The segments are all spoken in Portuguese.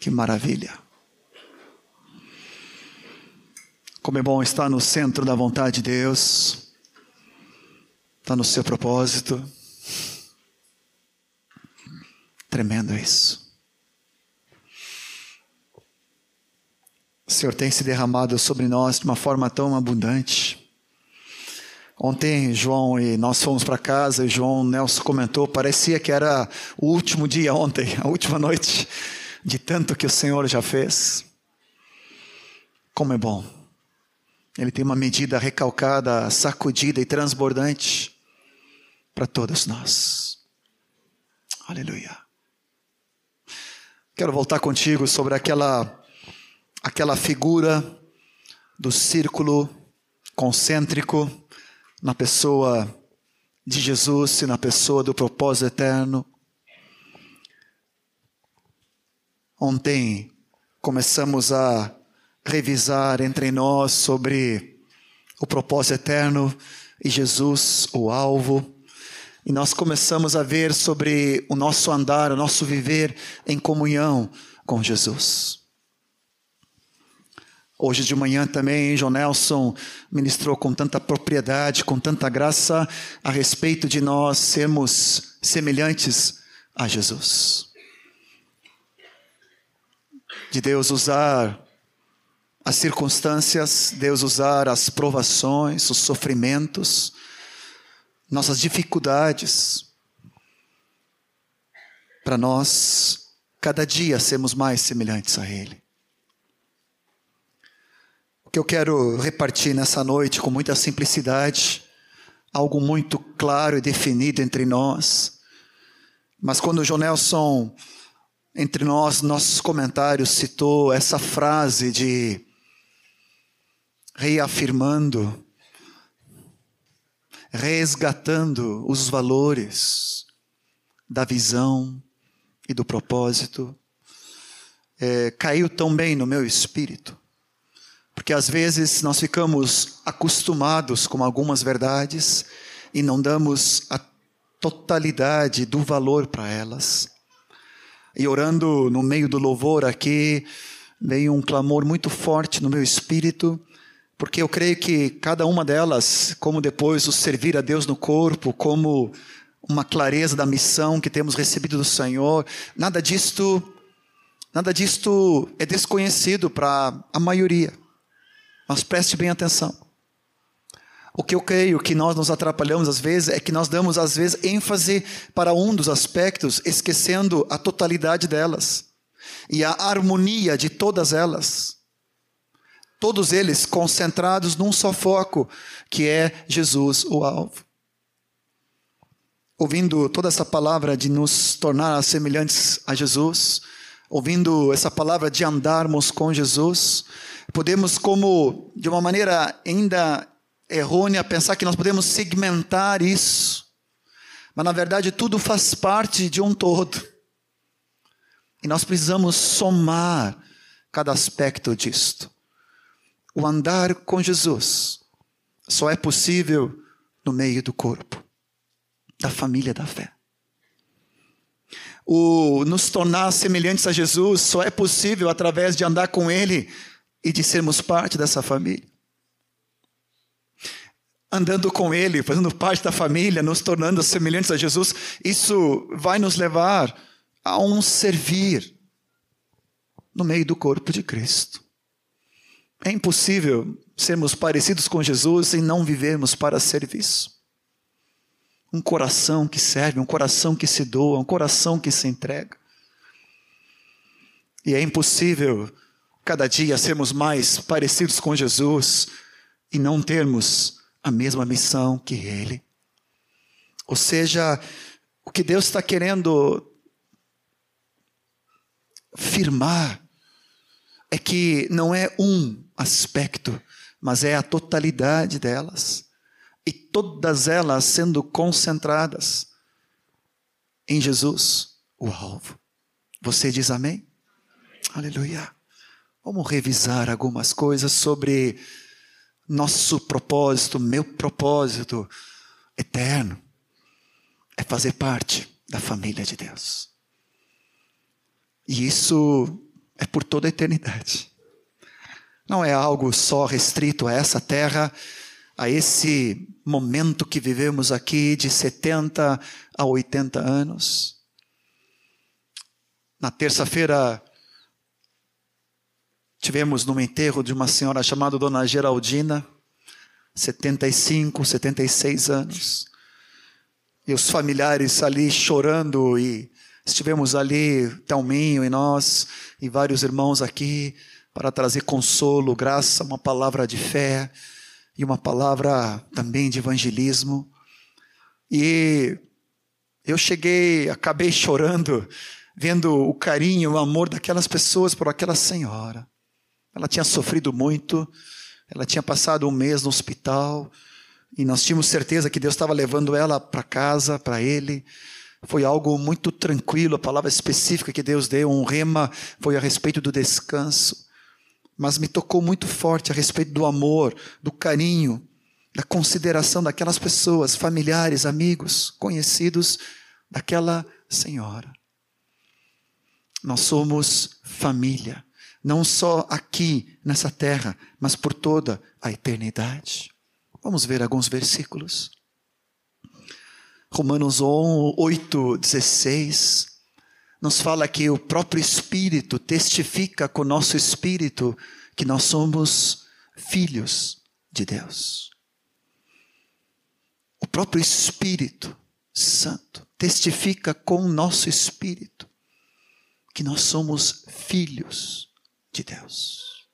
Que maravilha. Como é bom estar no centro da vontade de Deus, estar no seu propósito. Tremendo isso. O Senhor tem se derramado sobre nós de uma forma tão abundante. Ontem, João e nós fomos para casa e João Nelson comentou, parecia que era o último dia ontem, a última noite, de tanto que o Senhor já fez. Como é bom. Ele tem uma medida recalcada, sacudida e transbordante para todos nós. Aleluia. Quero voltar contigo sobre aquela aquela figura do círculo concêntrico na pessoa de Jesus e na pessoa do propósito eterno. Ontem começamos a revisar entre nós sobre o propósito eterno e Jesus, o alvo. E nós começamos a ver sobre o nosso andar, o nosso viver em comunhão com Jesus. Hoje de manhã também, João Nelson ministrou com tanta propriedade, com tanta graça, a respeito de nós sermos semelhantes a Jesus. De Deus usar as circunstâncias, Deus usar as provações, os sofrimentos, nossas dificuldades, para nós, cada dia, sermos mais semelhantes a Ele. O que eu quero repartir nessa noite com muita simplicidade, algo muito claro e definido entre nós. Mas quando o João Nelson, entre nós, nossos comentários, citou essa frase de reafirmando, resgatando os valores da visão e do propósito, é, caiu tão bem no meu espírito. Porque às vezes nós ficamos acostumados com algumas verdades e não damos a totalidade do valor para elas. E orando no meio do louvor aqui, veio um clamor muito forte no meu espírito, porque eu creio que cada uma delas, como depois o servir a Deus no corpo, como uma clareza da missão que temos recebido do Senhor, nada disto, nada disto é desconhecido para a maioria. Mas preste bem atenção. O que eu creio que nós nos atrapalhamos às vezes é que nós damos às vezes ênfase para um dos aspectos, esquecendo a totalidade delas e a harmonia de todas elas. Todos eles concentrados num só foco, que é Jesus, o alvo. Ouvindo toda essa palavra de nos tornar semelhantes a Jesus, ouvindo essa palavra de andarmos com Jesus, podemos, como de uma maneira ainda errônea, pensar que nós podemos segmentar isso. Mas na verdade tudo faz parte de um todo. E nós precisamos somar cada aspecto disto. O andar com Jesus só é possível no meio do corpo, da família da fé. O nos tornar semelhantes a Jesus só é possível através de andar com Ele e de sermos parte dessa família. Andando com Ele, fazendo parte da família, nos tornando semelhantes a Jesus, isso vai nos levar a um servir no meio do corpo de Cristo. É impossível sermos parecidos com Jesus e não vivermos para serviço. Um coração que serve, um coração que se doa, um coração que se entrega. E é impossível cada dia sermos mais parecidos com Jesus e não termos a mesma missão que Ele. Ou seja, o que Deus está querendo firmar é que não é um aspecto, mas é a totalidade delas. E todas elas sendo concentradas em Jesus, o alvo. Você diz amém? Aleluia. Vamos revisar algumas coisas sobre nosso propósito, meu propósito eterno. É fazer parte da família de Deus. E isso é por toda a eternidade. Não é algo só restrito a essa terra, a esse momento que vivemos aqui de 70 a 80 anos. Na terça-feira, tivemos no enterro de uma senhora chamada Dona Geraldina, 75, 76 anos. E os familiares ali chorando e estivemos ali, Thelminho e nós, e vários irmãos aqui, para trazer consolo, graça, uma palavra de fé e uma palavra também de evangelismo. E eu cheguei, acabei chorando, vendo o carinho, o amor daquelas pessoas por aquela senhora. Ela tinha sofrido muito, ela tinha passado um mês no hospital, e nós tínhamos certeza que Deus estava levando ela para casa, para ele. Foi algo muito tranquilo, a palavra específica que Deus deu, um rema, foi a respeito do descanso mas me tocou muito forte a respeito do amor, do carinho, da consideração daquelas pessoas, familiares, amigos, conhecidos daquela senhora. Nós somos família, não só aqui nessa terra, mas por toda a eternidade. Vamos ver alguns versículos. Romanos 8, 16 nos fala que o próprio Espírito testifica com o nosso espírito que nós somos filhos de Deus. O próprio Espírito Santo testifica com o nosso espírito que nós somos filhos de Deus.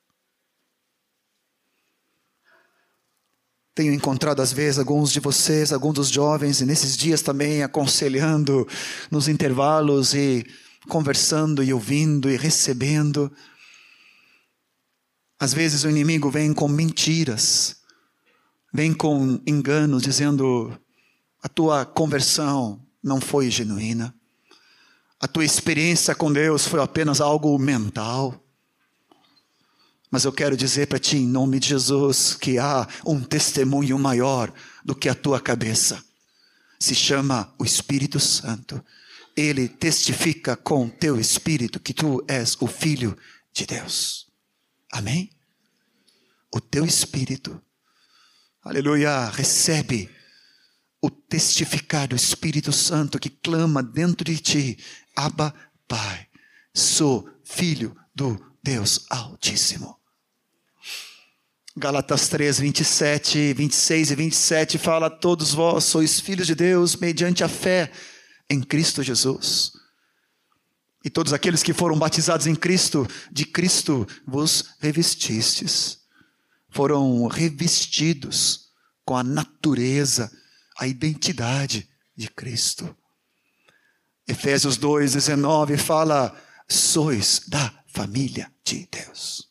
Tenho encontrado às vezes alguns de vocês, alguns dos jovens, e nesses dias também aconselhando nos intervalos e conversando e ouvindo e recebendo. Às vezes o inimigo vem com mentiras, vem com enganos, dizendo: a tua conversão não foi genuína, a tua experiência com Deus foi apenas algo mental. Mas eu quero dizer para ti, em nome de Jesus, que há um testemunho maior do que a tua cabeça. Se chama o Espírito Santo. Ele testifica com teu espírito que tu és o Filho de Deus. Amém? O teu espírito, aleluia, recebe o testificar do Espírito Santo que clama dentro de ti: Abba, Pai, sou filho do Deus Altíssimo. Galatas 3, 27, 26 e 27 fala: Todos vós sois filhos de Deus mediante a fé em Cristo Jesus. E todos aqueles que foram batizados em Cristo, de Cristo vos revestistes. Foram revestidos com a natureza, a identidade de Cristo. Efésios 2, 19 fala: sois da família de Deus.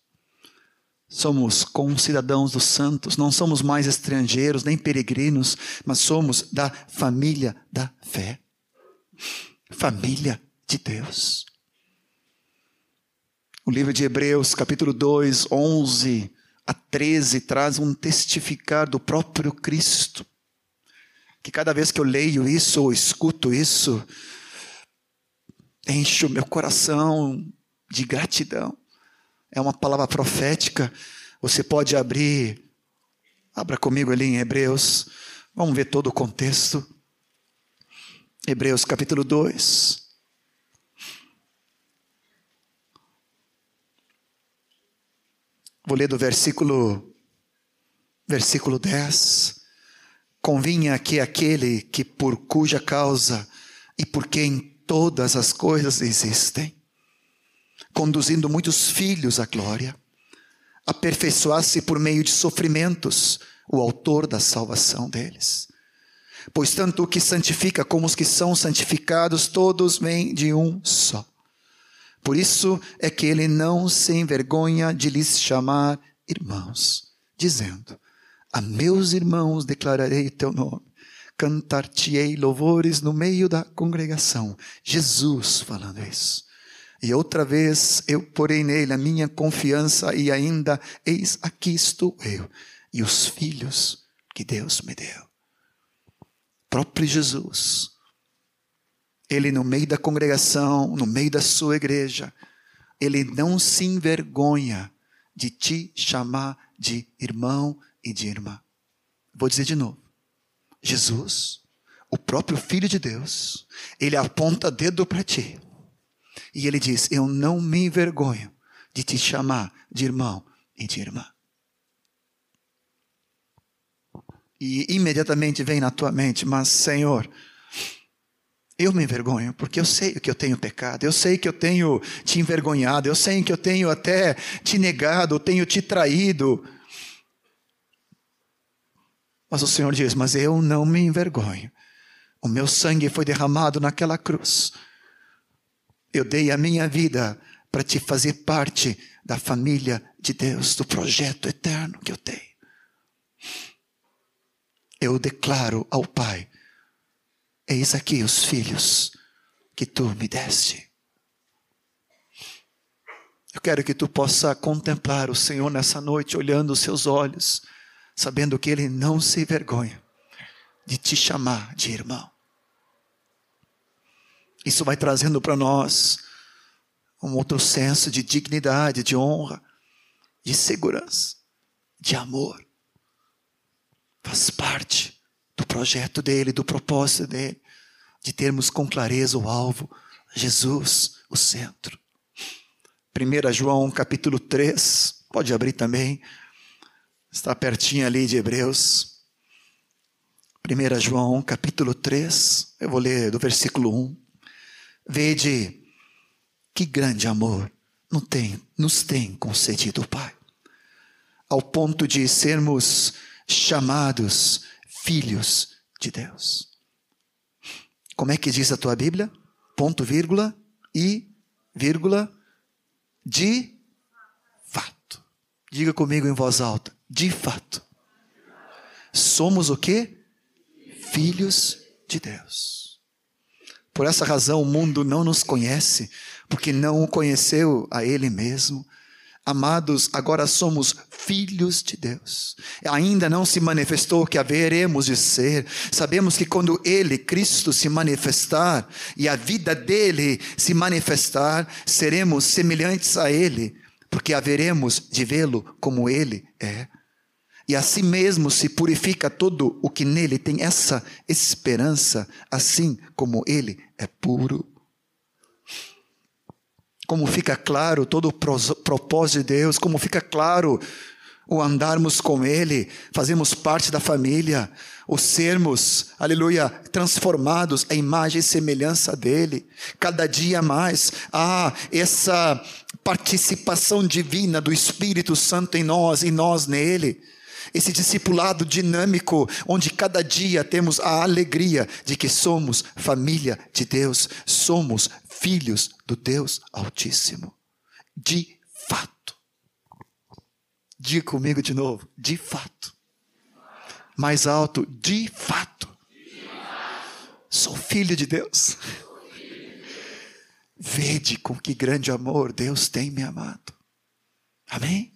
Somos concidadãos dos santos, não somos mais estrangeiros nem peregrinos, mas somos da família da fé. Família de Deus. O livro de Hebreus, capítulo 2, 11 a 13, traz um testificar do próprio Cristo. Que cada vez que eu leio isso ou escuto isso, enche o meu coração de gratidão é uma palavra profética. Você pode abrir, abra comigo ali em Hebreus, vamos ver todo o contexto. Hebreus capítulo 2. Vou ler do versículo, versículo 10. Convinha que aquele que por cuja causa e por quem todas as coisas existem, conduzindo muitos filhos à glória, aperfeiçoasse por meio de sofrimentos o autor da salvação deles. Pois tanto o que santifica como os que são santificados, todos vêm de um só. Por isso é que ele não se envergonha de lhes chamar irmãos, dizendo: A meus irmãos declararei teu nome, cantar-te-ei louvores no meio da congregação. Jesus falando isso. E outra vez eu porei nele a minha confiança, e ainda, eis aqui estou eu e os filhos que Deus me deu. Próprio Jesus, ele no meio da congregação, no meio da sua igreja, Ele não se envergonha de te chamar de irmão e de irmã. Vou dizer de novo. Jesus, o próprio Filho de Deus, ele aponta dedo para ti. E ele diz: Eu não me envergonho de te chamar de irmão e de irmã. E imediatamente vem na tua mente, mas Senhor, eu me envergonho, porque eu sei que eu tenho pecado, eu sei que eu tenho te envergonhado, eu sei que eu tenho até te negado, eu tenho te traído. Mas o Senhor diz: Mas eu não me envergonho. O meu sangue foi derramado naquela cruz. Eu dei a minha vida para te fazer parte da família de Deus, do projeto eterno que eu tenho. Eu declaro ao Pai Eis aqui os filhos que tu me deste. Eu quero que tu possa contemplar o Senhor nessa noite, olhando os seus olhos, sabendo que Ele não se vergonha de te chamar de irmão. Isso vai trazendo para nós um outro senso de dignidade, de honra, de segurança, de amor. Faz parte do projeto dele, do propósito dele, de termos com clareza o alvo, Jesus, o centro. 1 João capítulo 3, pode abrir também, está pertinho ali de Hebreus. 1 João capítulo 3, eu vou ler do versículo 1. Vede que grande amor não tem, nos tem concedido o Pai, ao ponto de sermos chamados filhos de Deus. Como é que diz a tua Bíblia? Ponto, vírgula e vírgula de fato. Diga comigo em voz alta. De fato. Somos o que? Filhos de Deus. Por essa razão o mundo não nos conhece, porque não o conheceu a Ele mesmo. Amados, agora somos filhos de Deus. Ainda não se manifestou que haveremos de ser. Sabemos que quando Ele, Cristo, se manifestar e a vida dele se manifestar, seremos semelhantes a Ele, porque haveremos de vê-lo como Ele é. E assim mesmo se purifica todo o que nele tem essa esperança, assim como Ele é puro como fica claro todo o propósito de Deus, como fica claro o andarmos com Ele, fazemos parte da família, o sermos, aleluia, transformados à imagem e semelhança dEle, cada dia mais, há essa participação divina do Espírito Santo em nós e nós nele. Esse discipulado dinâmico, onde cada dia temos a alegria de que somos família de Deus, somos filhos do Deus Altíssimo. De fato. Diga comigo de novo, de fato. Mais alto, de fato. Sou filho de Deus. Vede com que grande amor Deus tem me amado. Amém?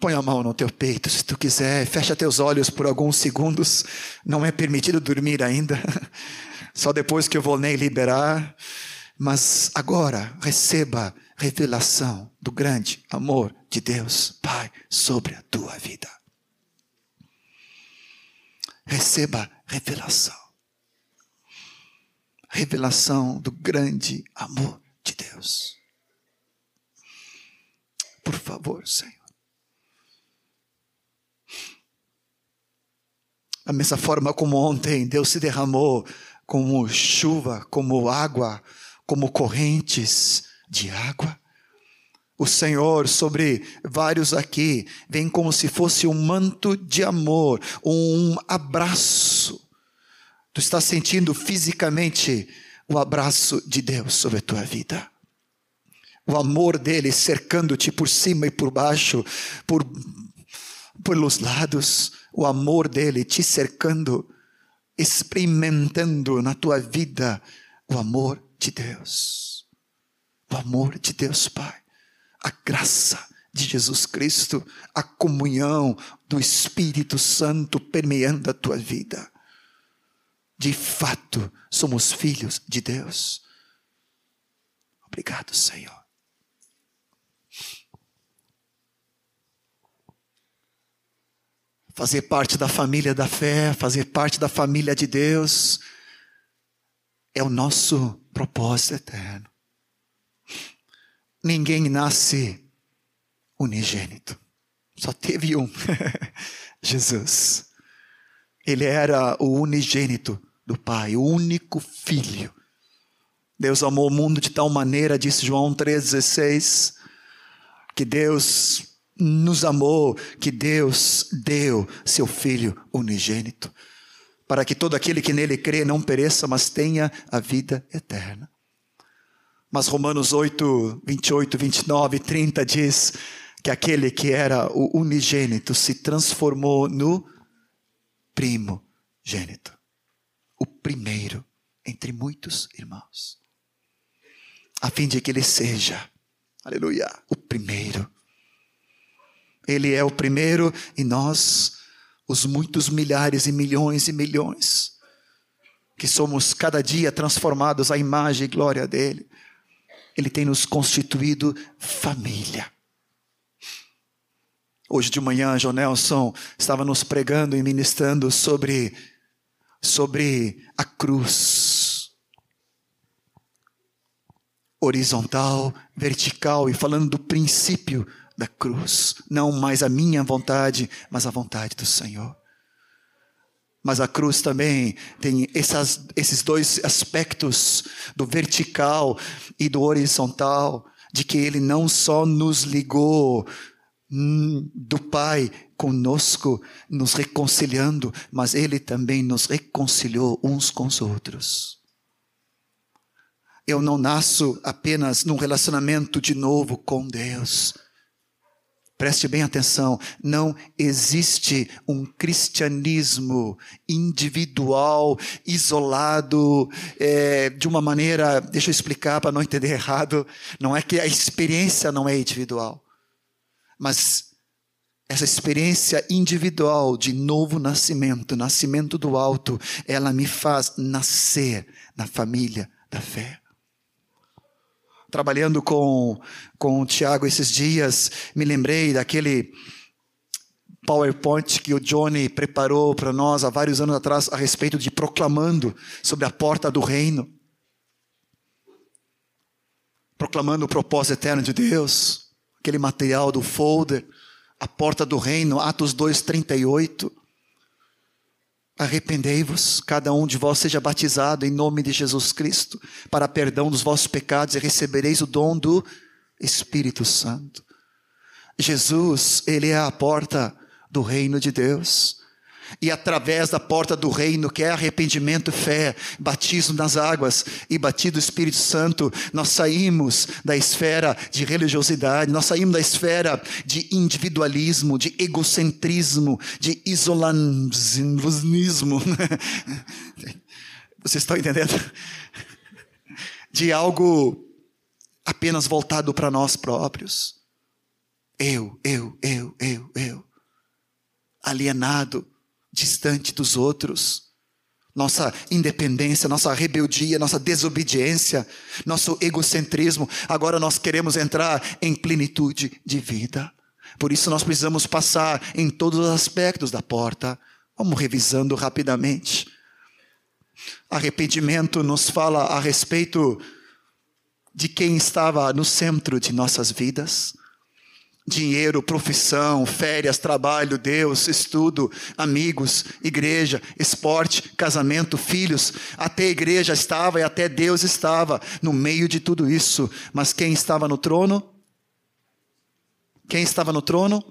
Põe a mão no teu peito, se tu quiser. Fecha teus olhos por alguns segundos. Não é permitido dormir ainda. Só depois que eu vou nem liberar. Mas agora receba revelação do grande amor de Deus, Pai, sobre a tua vida. Receba revelação. Revelação do grande amor de Deus. Por favor, Senhor. Da mesma forma como ontem Deus se derramou como chuva, como água, como correntes de água. O Senhor sobre vários aqui vem como se fosse um manto de amor, um abraço. Tu estás sentindo fisicamente o abraço de Deus sobre a tua vida. O amor dele cercando-te por cima e por baixo, por pelos lados, o amor dele te cercando, experimentando na tua vida o amor de Deus. O amor de Deus Pai, a graça de Jesus Cristo, a comunhão do Espírito Santo permeando a tua vida. De fato, somos filhos de Deus. Obrigado, Senhor. Fazer parte da família da fé, fazer parte da família de Deus, é o nosso propósito eterno. Ninguém nasce unigênito. Só teve um, Jesus. Ele era o unigênito do Pai, o único filho. Deus amou o mundo de tal maneira, disse João 3,16, que Deus nos amou, que Deus deu seu Filho unigênito, para que todo aquele que nele crê não pereça, mas tenha a vida eterna. Mas Romanos 8, 28, 29 e 30 diz que aquele que era o unigênito se transformou no primogênito, o primeiro entre muitos irmãos, a fim de que ele seja, aleluia, o primeiro. Ele é o primeiro e nós, os muitos milhares e milhões e milhões, que somos cada dia transformados à imagem e glória dele. Ele tem nos constituído família. Hoje de manhã, João Nelson estava nos pregando e ministrando sobre, sobre a cruz. Horizontal, vertical e falando do princípio da cruz. Não mais a minha vontade, mas a vontade do Senhor. Mas a cruz também tem essas, esses dois aspectos do vertical e do horizontal, de que ele não só nos ligou do Pai conosco, nos reconciliando, mas Ele também nos reconciliou uns com os outros. Eu não nasço apenas num relacionamento de novo com Deus. Preste bem atenção, não existe um cristianismo individual, isolado, é, de uma maneira, deixa eu explicar para não entender errado, não é que a experiência não é individual. Mas essa experiência individual de novo nascimento, nascimento do alto, ela me faz nascer na família da fé. Trabalhando com, com o Tiago esses dias, me lembrei daquele PowerPoint que o Johnny preparou para nós há vários anos atrás a respeito de proclamando sobre a porta do reino. Proclamando o propósito eterno de Deus aquele material do folder, a porta do reino, Atos 2:38. Arrependei-vos, cada um de vós seja batizado em nome de Jesus Cristo, para perdão dos vossos pecados e recebereis o dom do Espírito Santo. Jesus, ele é a porta do reino de Deus e através da porta do reino, que é arrependimento, fé, batismo nas águas e batido do Espírito Santo, nós saímos da esfera de religiosidade, nós saímos da esfera de individualismo, de egocentrismo, de isolanismo. Vocês estão entendendo? De algo apenas voltado para nós próprios. Eu, eu, eu, eu, eu. Alienado distante dos outros. Nossa independência, nossa rebeldia, nossa desobediência, nosso egocentrismo. Agora nós queremos entrar em plenitude de vida. Por isso nós precisamos passar em todos os aspectos da porta. Vamos revisando rapidamente. Arrependimento nos fala a respeito de quem estava no centro de nossas vidas dinheiro, profissão, férias, trabalho, Deus, estudo, amigos, igreja, esporte, casamento, filhos. Até a igreja estava e até Deus estava no meio de tudo isso. Mas quem estava no trono? Quem estava no trono?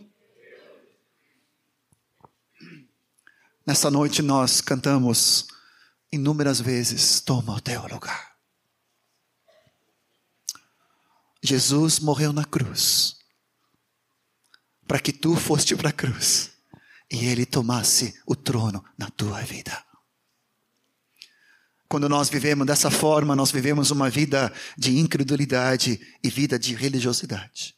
Nessa noite nós cantamos inúmeras vezes: Toma o teu lugar. Jesus morreu na cruz para que tu foste para a cruz e ele tomasse o trono na tua vida. Quando nós vivemos dessa forma, nós vivemos uma vida de incredulidade e vida de religiosidade.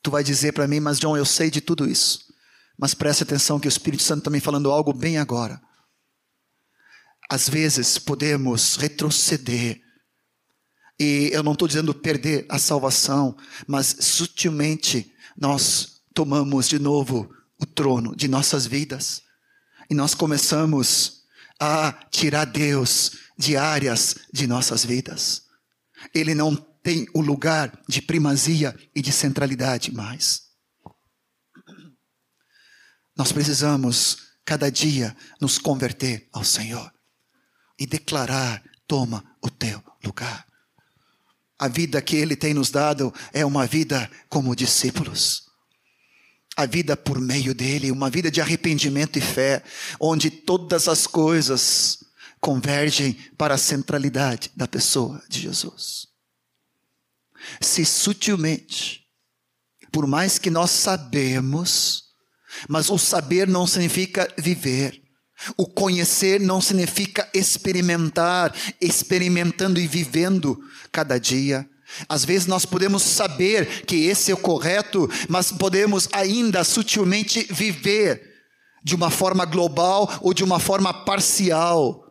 Tu vai dizer para mim, mas John, eu sei de tudo isso. Mas preste atenção que o Espírito Santo está me falando algo bem agora. Às vezes podemos retroceder E eu não estou dizendo perder a salvação, mas sutilmente nós tomamos de novo o trono de nossas vidas. E nós começamos a tirar Deus de áreas de nossas vidas. Ele não tem o lugar de primazia e de centralidade mais. Nós precisamos, cada dia, nos converter ao Senhor e declarar: toma o teu lugar. A vida que Ele tem nos dado é uma vida como discípulos. A vida por meio dele, uma vida de arrependimento e fé, onde todas as coisas convergem para a centralidade da pessoa de Jesus. Se sutilmente, por mais que nós sabemos, mas o saber não significa viver. O conhecer não significa experimentar, experimentando e vivendo cada dia. Às vezes nós podemos saber que esse é o correto, mas podemos ainda sutilmente viver de uma forma global ou de uma forma parcial.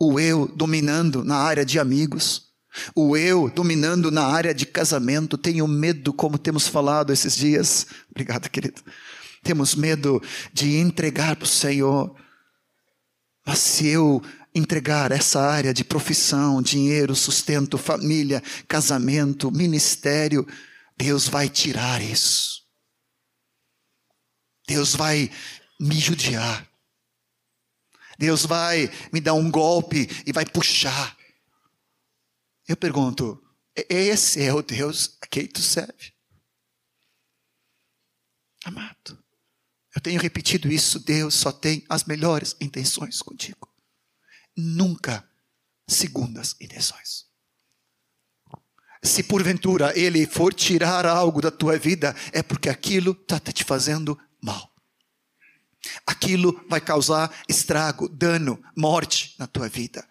O eu dominando na área de amigos, o eu dominando na área de casamento. Tenho medo, como temos falado esses dias. Obrigado, querido. Temos medo de entregar para o Senhor mas se eu entregar essa área de profissão, dinheiro, sustento, família, casamento, ministério, Deus vai tirar isso. Deus vai me judiar. Deus vai me dar um golpe e vai puxar. Eu pergunto: esse é o Deus a quem tu serve? Amado, eu tenho repetido isso, Deus só tem as melhores intenções contigo. Nunca segundas intenções. Se porventura ele for tirar algo da tua vida, é porque aquilo está te fazendo mal. Aquilo vai causar estrago, dano, morte na tua vida.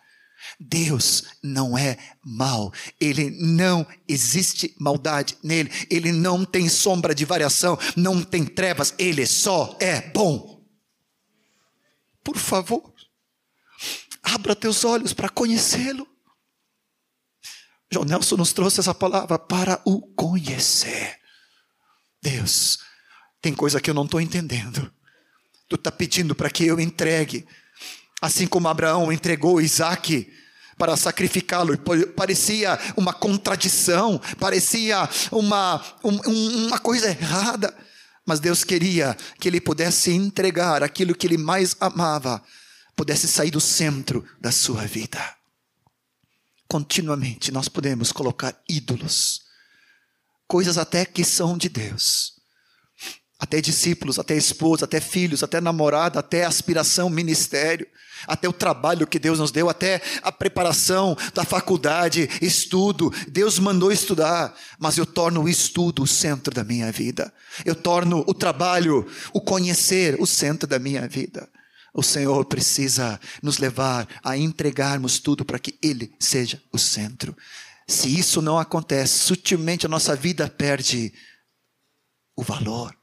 Deus não é mal, ele não existe maldade nele, ele não tem sombra de variação, não tem trevas, ele só é bom. Por favor, abra teus olhos para conhecê-lo. João Nelson nos trouxe essa palavra para o conhecer. Deus, tem coisa que eu não estou entendendo. Tu está pedindo para que eu entregue Assim como Abraão entregou Isaac para sacrificá-lo, parecia uma contradição, parecia uma, um, uma coisa errada. Mas Deus queria que ele pudesse entregar aquilo que ele mais amava, pudesse sair do centro da sua vida. Continuamente nós podemos colocar ídolos, coisas até que são de Deus, até discípulos, até esposa, até filhos, até namorada, até aspiração, ministério até o trabalho que Deus nos deu, até a preparação da faculdade, estudo. Deus mandou estudar, mas eu torno o estudo o centro da minha vida. Eu torno o trabalho, o conhecer o centro da minha vida. O Senhor precisa nos levar a entregarmos tudo para que Ele seja o centro. Se isso não acontece, sutilmente a nossa vida perde o valor.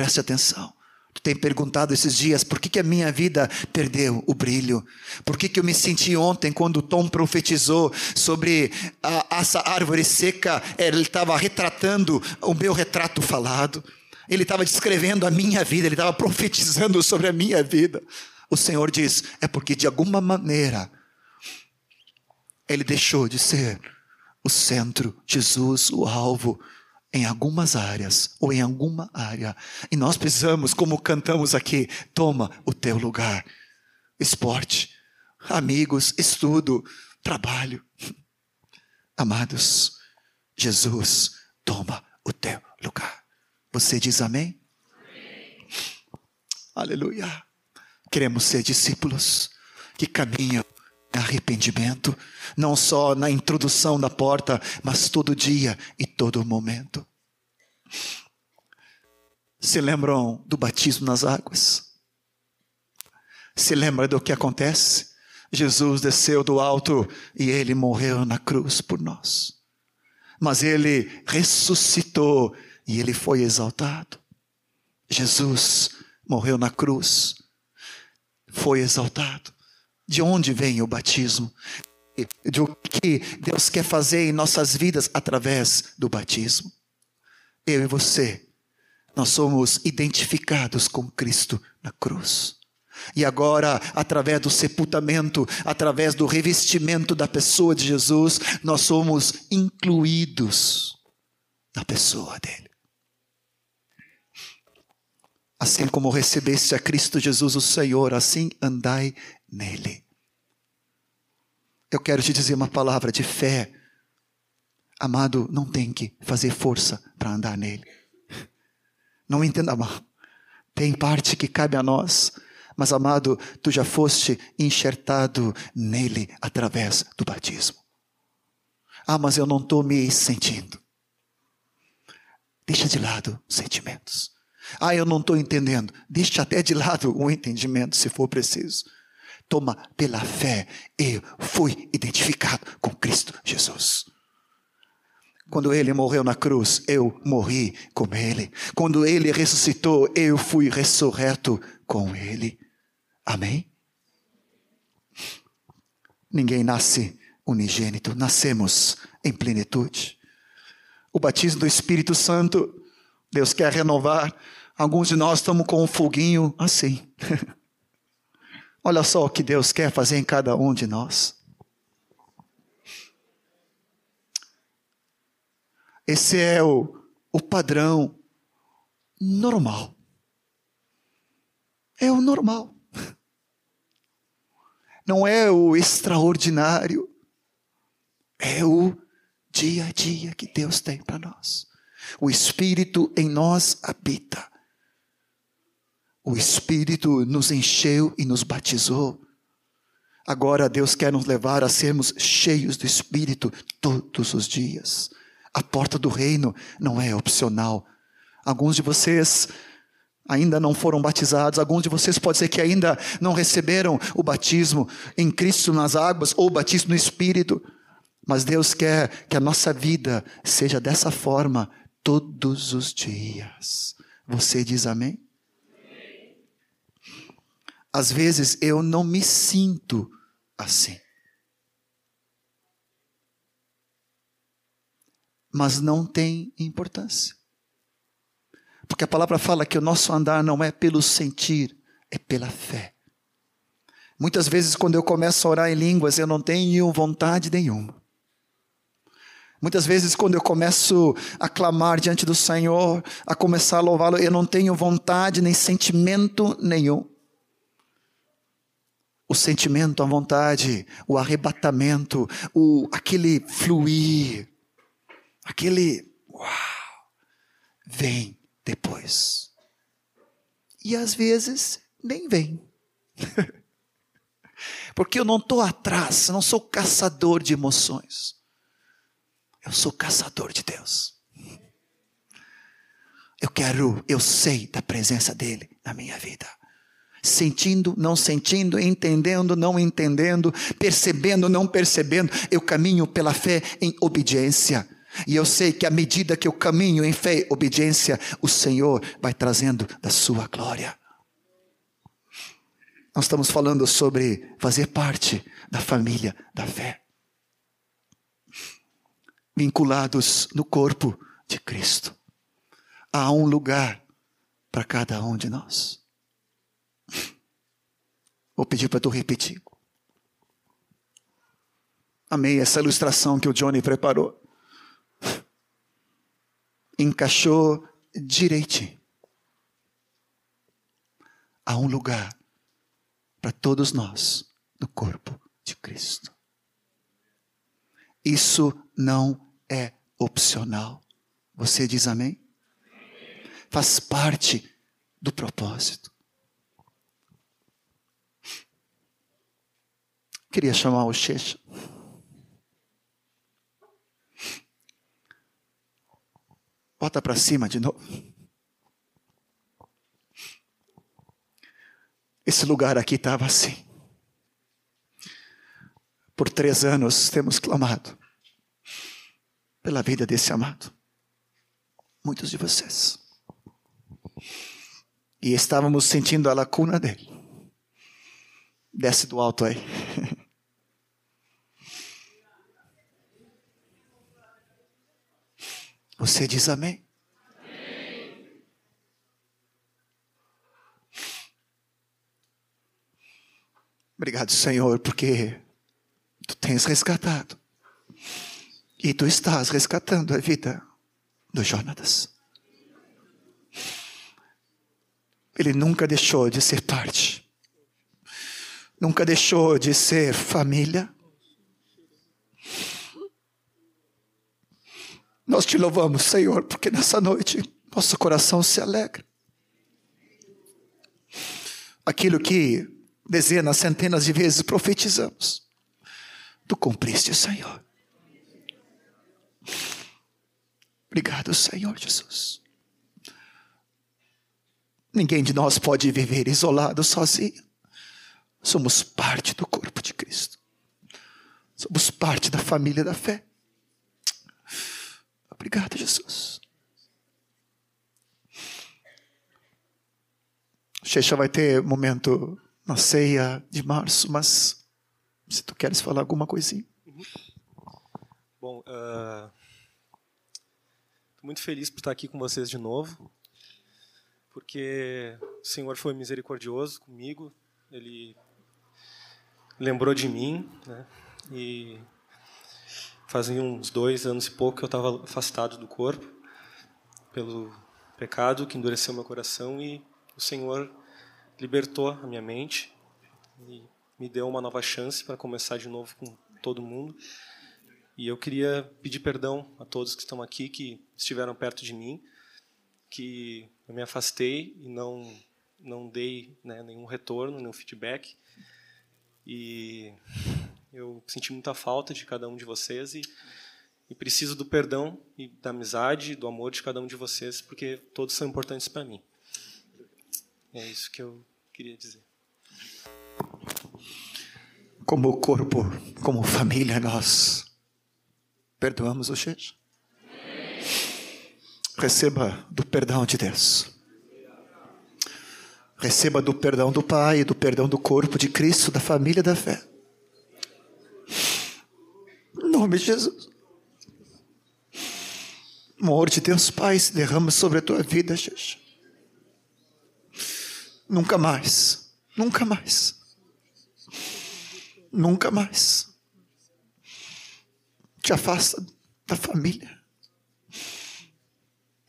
Preste atenção. Tu tem perguntado esses dias por que, que a minha vida perdeu o brilho? Por que, que eu me senti ontem quando Tom profetizou sobre a, essa árvore seca? Ele estava retratando o meu retrato falado. Ele estava descrevendo a minha vida, ele estava profetizando sobre a minha vida. O Senhor diz: é porque de alguma maneira ele deixou de ser o centro, Jesus, o alvo em algumas áreas ou em alguma área. E nós precisamos, como cantamos aqui, toma o teu lugar. Esporte, amigos, estudo, trabalho. Amados, Jesus toma o teu lugar. Você diz amém? amém? Aleluia. Queremos ser discípulos que caminham arrependimento, não só na introdução da porta, mas todo dia e todo momento. Se lembram do batismo nas águas? Se lembra do que acontece? Jesus desceu do alto e ele morreu na cruz por nós. Mas ele ressuscitou e ele foi exaltado. Jesus morreu na cruz, foi exaltado de onde vem o batismo? de o que Deus quer fazer em nossas vidas através do batismo. Eu e você, nós somos identificados com Cristo na cruz. E agora, através do sepultamento, através do revestimento da pessoa de Jesus, nós somos incluídos na pessoa dele. Assim como recebeste a Cristo Jesus, o Senhor, assim andai nele. Eu quero te dizer uma palavra de fé. Amado, não tem que fazer força para andar nele. Não entenda mal. Tem parte que cabe a nós, mas amado, tu já foste enxertado nele através do batismo. Ah, mas eu não estou me sentindo. Deixa de lado sentimentos. Ah, eu não estou entendendo. Deixa até de lado o entendimento, se for preciso. Toma pela fé, eu fui identificado com Cristo Jesus. Quando ele morreu na cruz, eu morri com ele. Quando ele ressuscitou, eu fui ressurreto com ele. Amém? Ninguém nasce unigênito, nascemos em plenitude. O batismo do Espírito Santo, Deus quer renovar Alguns de nós estamos com um foguinho assim. Olha só o que Deus quer fazer em cada um de nós. Esse é o, o padrão normal. É o normal. Não é o extraordinário. É o dia a dia que Deus tem para nós. O Espírito em nós habita. O Espírito nos encheu e nos batizou. Agora Deus quer nos levar a sermos cheios do Espírito todos os dias. A porta do reino não é opcional. Alguns de vocês ainda não foram batizados, alguns de vocês pode ser que ainda não receberam o batismo em Cristo nas águas ou o batismo no Espírito. Mas Deus quer que a nossa vida seja dessa forma todos os dias. Você diz amém? Às vezes eu não me sinto assim. Mas não tem importância. Porque a palavra fala que o nosso andar não é pelo sentir, é pela fé. Muitas vezes, quando eu começo a orar em línguas, eu não tenho vontade nenhuma. Muitas vezes, quando eu começo a clamar diante do Senhor, a começar a louvá-lo, eu não tenho vontade nem sentimento nenhum o sentimento, a vontade, o arrebatamento, o, aquele fluir, aquele uau, vem depois. E às vezes nem vem. Porque eu não estou atrás, não sou caçador de emoções. Eu sou caçador de Deus. Eu quero, eu sei da presença dEle na minha vida sentindo, não sentindo, entendendo, não entendendo, percebendo, não percebendo, eu caminho pela fé em obediência. E eu sei que à medida que eu caminho em fé e obediência, o Senhor vai trazendo da sua glória. Nós estamos falando sobre fazer parte da família da fé. Vinculados no corpo de Cristo. Há um lugar para cada um de nós. Vou pedir para tu repetir. Amei essa ilustração que o Johnny preparou. Encaixou direitinho. Há um lugar para todos nós no corpo de Cristo. Isso não é opcional. Você diz amém? Faz parte do propósito. Queria chamar o Checha. Bota para cima de novo. Esse lugar aqui estava assim. Por três anos temos clamado pela vida desse amado. Muitos de vocês. E estávamos sentindo a lacuna dele. Desce do alto aí. Você diz amém? Obrigado, Senhor, porque tu tens resgatado. E tu estás resgatando a vida do Jonatas. Ele nunca deixou de ser parte. Nunca deixou de ser família. Nós te louvamos, Senhor, porque nessa noite nosso coração se alegra. Aquilo que dezenas, centenas de vezes profetizamos, tu cumpriste, Senhor. Obrigado, Senhor Jesus. Ninguém de nós pode viver isolado, sozinho. Somos parte do corpo de Cristo. Somos parte da família da fé. Obrigado, Jesus. Checha vai ter momento na ceia de março, mas se tu queres falar alguma coisinha. Uhum. Bom, uh, muito feliz por estar aqui com vocês de novo, porque o Senhor foi misericordioso comigo, Ele lembrou de mim, né? E fazia uns dois anos e pouco que eu estava afastado do corpo pelo pecado que endureceu meu coração e o Senhor libertou a minha mente e me deu uma nova chance para começar de novo com todo mundo. E eu queria pedir perdão a todos que estão aqui, que estiveram perto de mim, que eu me afastei e não não dei né, nenhum retorno, nenhum feedback. E eu senti muita falta de cada um de vocês e, e preciso do perdão e da amizade, do amor de cada um de vocês, porque todos são importantes para mim. É isso que eu queria dizer. Como corpo, como família, nós perdoamos Xeja. Receba do perdão de Deus. Receba do perdão do Pai, do perdão do corpo de Cristo, da família da fé nome de Jesus. O amor de Deus Pai se derrama sobre a tua vida, Jesus. Nunca mais, nunca mais, nunca mais. Te afasta da família.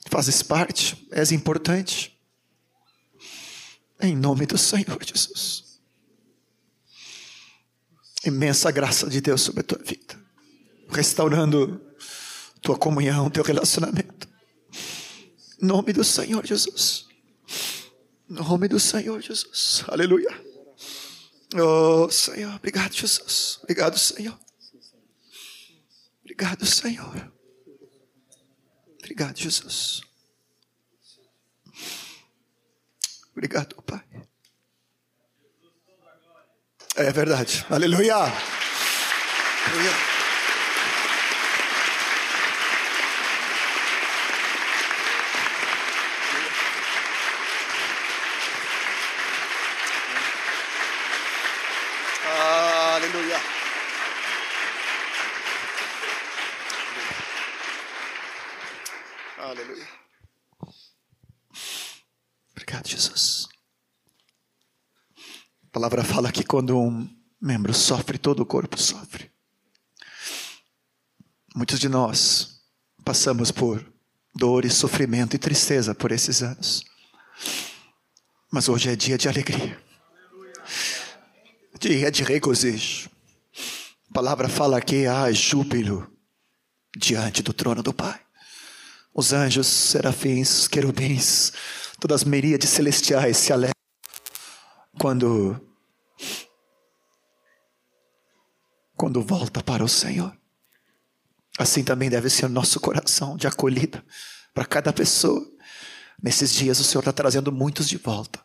Fazes parte, és importante. Em nome do Senhor Jesus. Imensa graça de Deus sobre a tua vida restaurando tua comunhão, teu relacionamento. Nome do Senhor Jesus. Nome do Senhor Jesus. Aleluia. Oh, Senhor, obrigado, Jesus. Obrigado, Senhor. Obrigado, Senhor. Obrigado, Jesus. Obrigado, Pai. É verdade. Aleluia. Aleluia. Palavra fala que quando um membro sofre, todo o corpo sofre. Muitos de nós passamos por dor e sofrimento e tristeza por esses anos. Mas hoje é dia de alegria. Dia de regozijo. A palavra fala que há júbilo diante do trono do Pai. Os anjos, serafins, querubins, todas as miríades celestiais se alegram quando quando volta para o Senhor. Assim também deve ser o nosso coração de acolhida para cada pessoa. Nesses dias o Senhor está trazendo muitos de volta.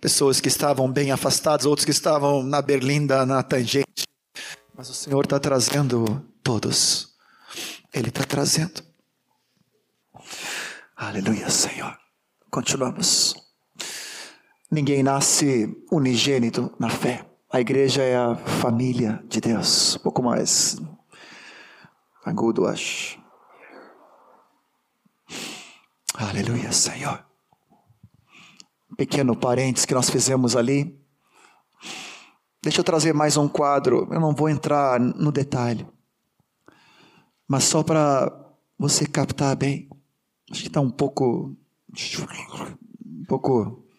Pessoas que estavam bem afastadas, outros que estavam na berlinda, na tangente. Mas o Senhor está trazendo todos. Ele está trazendo. Aleluia, Senhor. Continuamos. Ninguém nasce unigênito na fé. A igreja é a família de Deus. Um pouco mais agudo, acho. Aleluia, Senhor. Pequeno parênteses que nós fizemos ali. Deixa eu trazer mais um quadro. Eu não vou entrar no detalhe. Mas só para você captar bem. Acho que está um pouco. Um pouco.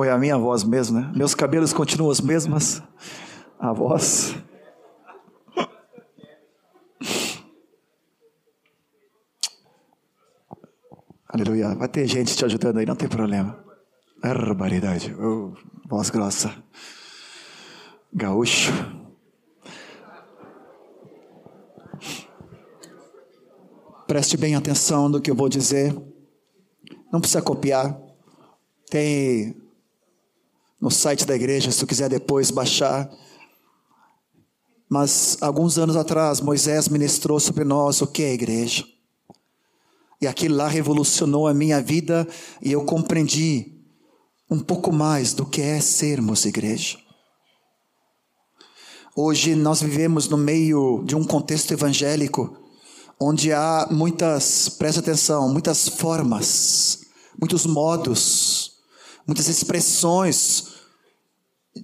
Ou é a minha voz mesmo, né? Meus cabelos continuam os mesmos. A voz. Aleluia. Vai ter gente te ajudando aí, não tem problema. Barbaridade. Oh, voz grossa. Gaúcho. Preste bem atenção no que eu vou dizer. Não precisa copiar. Tem no site da igreja, se tu quiser depois baixar. Mas alguns anos atrás, Moisés ministrou sobre nós o que é igreja. E aquilo lá revolucionou a minha vida e eu compreendi um pouco mais do que é sermos igreja. Hoje nós vivemos no meio de um contexto evangélico onde há muitas, preste atenção, muitas formas, muitos modos, muitas expressões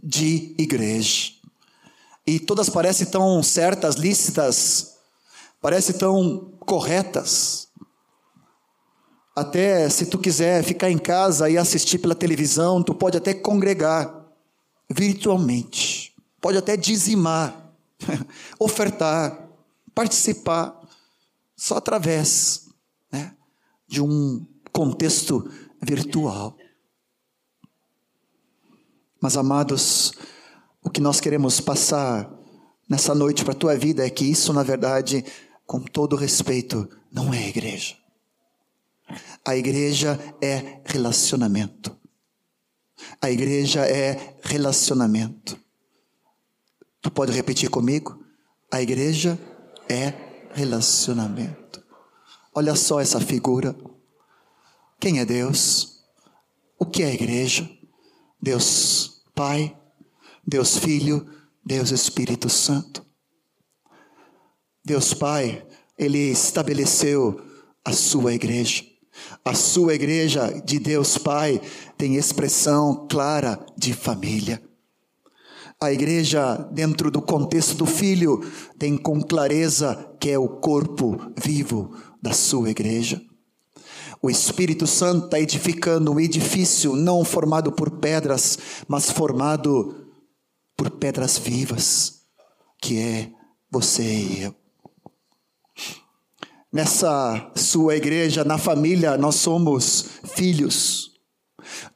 de igreja. E todas parecem tão certas, lícitas, parecem tão corretas. Até se tu quiser ficar em casa e assistir pela televisão, tu pode até congregar virtualmente. Pode até dizimar, ofertar, participar, só através né, de um contexto virtual. Mas, amados, o que nós queremos passar nessa noite para a tua vida é que isso, na verdade, com todo respeito, não é igreja. A igreja é relacionamento. A igreja é relacionamento. Tu pode repetir comigo? A igreja é relacionamento. Olha só essa figura. Quem é Deus? O que é a igreja? Deus Pai, Deus Filho, Deus Espírito Santo. Deus Pai, Ele estabeleceu a sua igreja. A sua igreja de Deus Pai tem expressão clara de família. A igreja, dentro do contexto do filho, tem com clareza que é o corpo vivo da sua igreja. O Espírito Santo está edificando um edifício não formado por pedras, mas formado por pedras vivas, que é você e eu. Nessa sua igreja, na família, nós somos filhos.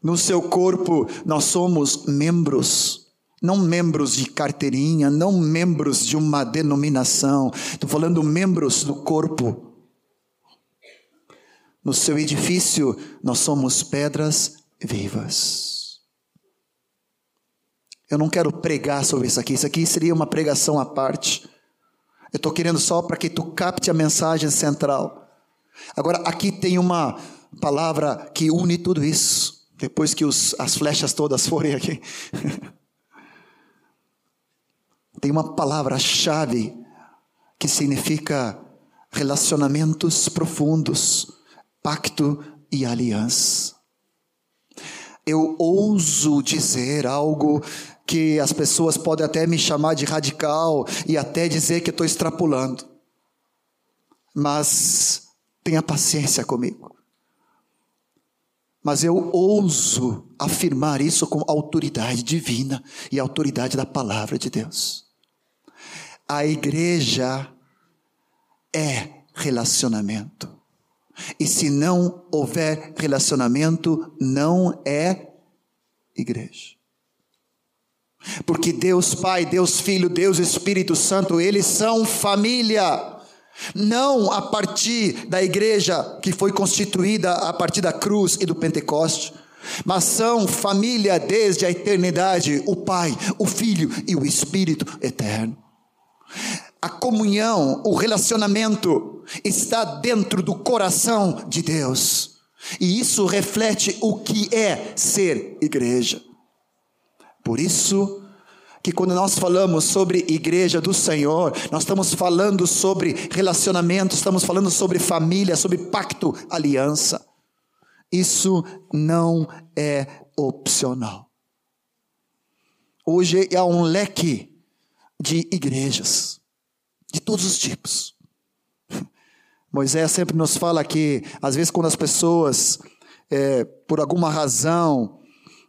No seu corpo, nós somos membros. Não membros de carteirinha, não membros de uma denominação. Estou falando membros do corpo. No seu edifício, nós somos pedras vivas. Eu não quero pregar sobre isso aqui. Isso aqui seria uma pregação à parte. Eu estou querendo só para que tu capte a mensagem central. Agora, aqui tem uma palavra que une tudo isso. Depois que os, as flechas todas forem aqui. tem uma palavra-chave que significa relacionamentos profundos, pacto e aliança. Eu ouso dizer algo que as pessoas podem até me chamar de radical e até dizer que estou extrapolando. Mas tenha paciência comigo. Mas eu ouso afirmar isso com autoridade divina e autoridade da palavra de Deus. A igreja é relacionamento. E se não houver relacionamento, não é igreja. Porque Deus Pai, Deus Filho, Deus Espírito Santo, eles são família. Não a partir da igreja que foi constituída a partir da cruz e do Pentecoste, mas são família desde a eternidade, o Pai, o Filho e o Espírito eterno. A comunhão, o relacionamento está dentro do coração de Deus. E isso reflete o que é ser igreja. Por isso que quando nós falamos sobre igreja do Senhor, nós estamos falando sobre relacionamento, estamos falando sobre família, sobre pacto, aliança. Isso não é opcional. Hoje há um leque de igrejas, de todos os tipos. Moisés sempre nos fala que, às vezes, quando as pessoas, é, por alguma razão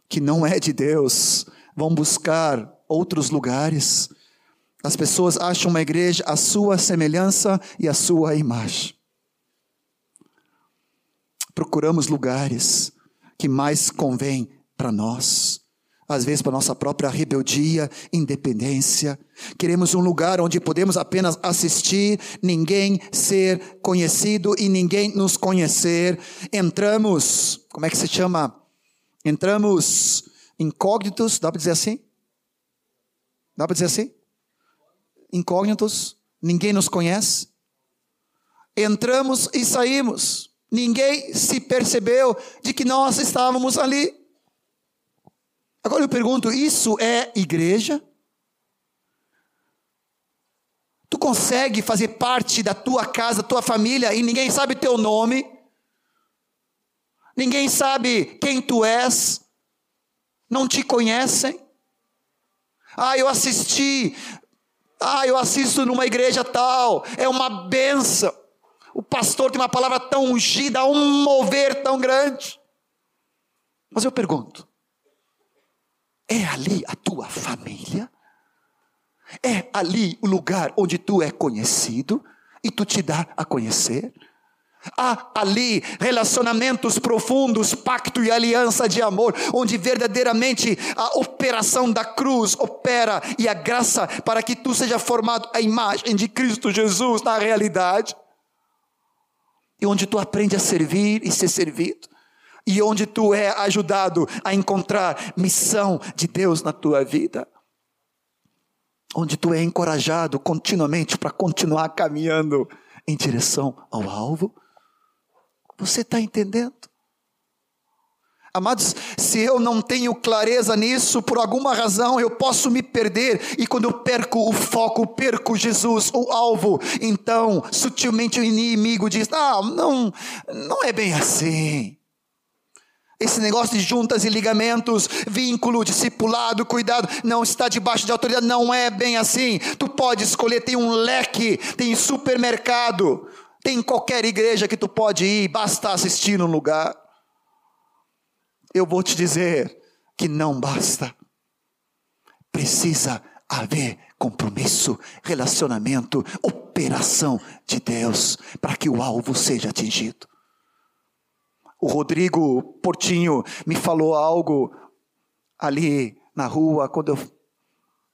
que não é de Deus, vão buscar outros lugares, as pessoas acham uma igreja a sua semelhança e a sua imagem. Procuramos lugares que mais convém para nós às vezes para nossa própria rebeldia, independência. Queremos um lugar onde podemos apenas assistir, ninguém ser conhecido e ninguém nos conhecer. Entramos, como é que se chama? Entramos incógnitos, dá para dizer assim? Dá para dizer assim? Incógnitos, ninguém nos conhece. Entramos e saímos. Ninguém se percebeu de que nós estávamos ali. Agora eu pergunto: isso é igreja? Tu consegue fazer parte da tua casa, da tua família e ninguém sabe teu nome? Ninguém sabe quem tu és? Não te conhecem? Ah, eu assisti. Ah, eu assisto numa igreja tal. É uma benção. O pastor tem uma palavra tão ungida, um mover tão grande. Mas eu pergunto: é ali a tua família? É ali o lugar onde tu é conhecido e tu te dá a conhecer? Há ali relacionamentos profundos, pacto e aliança de amor, onde verdadeiramente a operação da cruz opera e a graça para que tu seja formado a imagem de Cristo Jesus na realidade. E onde tu aprende a servir e ser servido e onde tu é ajudado a encontrar missão de Deus na tua vida. Onde tu é encorajado continuamente para continuar caminhando em direção ao alvo. Você está entendendo? Amados, se eu não tenho clareza nisso, por alguma razão eu posso me perder, e quando eu perco o foco, perco Jesus, o alvo, então sutilmente o inimigo diz: Não, não, não é bem assim. Esse negócio de juntas e ligamentos, vínculo, discipulado, cuidado, não está debaixo de autoridade, não é bem assim. Tu pode escolher, tem um leque, tem supermercado, tem qualquer igreja que tu pode ir, basta assistir no lugar. Eu vou te dizer que não basta. Precisa haver compromisso, relacionamento, operação de Deus para que o alvo seja atingido. O Rodrigo Portinho me falou algo ali na rua quando eu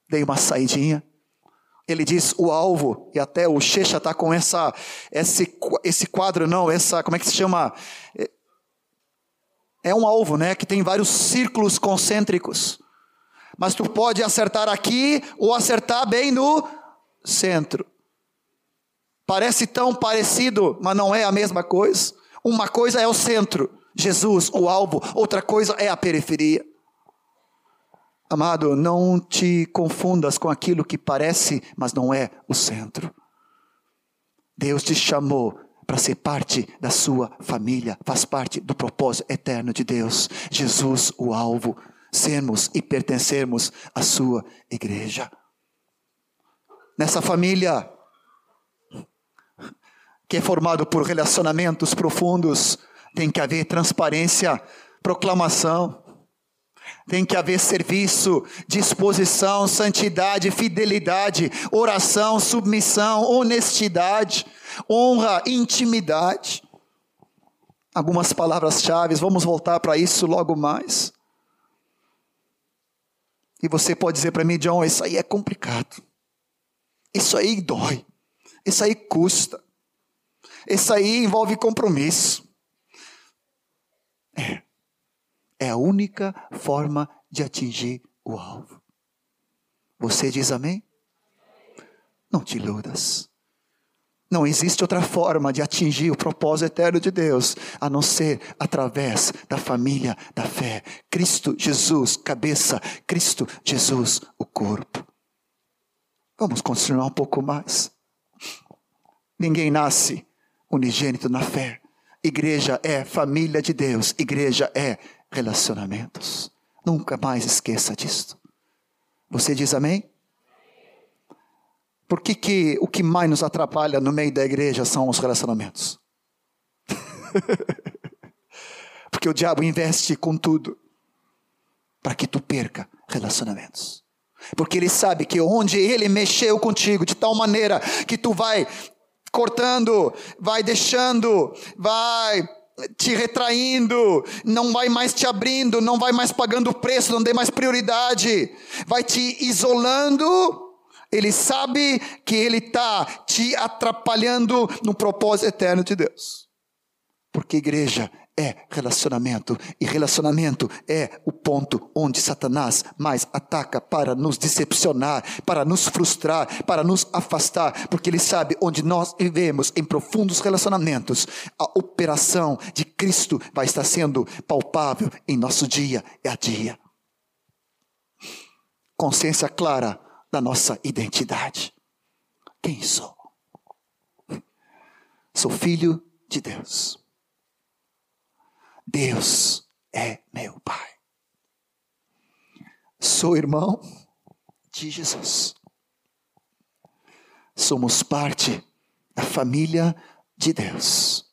dei uma saidinha. Ele diz o alvo, e até o Checha está com essa, esse, esse quadro, não, essa, como é que se chama? É, é um alvo, né, que tem vários círculos concêntricos. Mas tu pode acertar aqui ou acertar bem no centro. Parece tão parecido, mas não é a mesma coisa. Uma coisa é o centro, Jesus, o alvo, outra coisa é a periferia. Amado, não te confundas com aquilo que parece, mas não é o centro. Deus te chamou para ser parte da sua família, faz parte do propósito eterno de Deus. Jesus, o alvo, sermos e pertencermos à sua igreja. Nessa família, que é formado por relacionamentos profundos, tem que haver transparência, proclamação, tem que haver serviço, disposição, santidade, fidelidade, oração, submissão, honestidade, honra, intimidade. Algumas palavras-chave, vamos voltar para isso logo mais. E você pode dizer para mim, John, isso aí é complicado. Isso aí dói. Isso aí custa. Isso aí envolve compromisso. É. É a única forma de atingir o alvo. Você diz amém? Não te iludas. Não existe outra forma de atingir o propósito eterno de Deus a não ser através da família da fé. Cristo Jesus, cabeça, Cristo Jesus, o corpo. Vamos continuar um pouco mais. Ninguém nasce unigênito na fé. Igreja é família de Deus, igreja é relacionamentos. Nunca mais esqueça disto. Você diz amém? Por que, que o que mais nos atrapalha no meio da igreja são os relacionamentos? Porque o diabo investe com tudo para que tu perca relacionamentos. Porque ele sabe que onde ele mexeu contigo de tal maneira que tu vai cortando, vai deixando, vai te retraindo, não vai mais te abrindo, não vai mais pagando o preço, não dê mais prioridade, vai te isolando. Ele sabe que ele está te atrapalhando no propósito eterno de Deus. Porque igreja é relacionamento, e relacionamento é o ponto onde Satanás mais ataca para nos decepcionar, para nos frustrar, para nos afastar, porque ele sabe onde nós vivemos em profundos relacionamentos, a operação de Cristo vai estar sendo palpável em nosso dia a dia. Consciência clara da nossa identidade. Quem sou? Sou filho de Deus. Deus é meu Pai. Sou irmão de Jesus. Somos parte da família de Deus.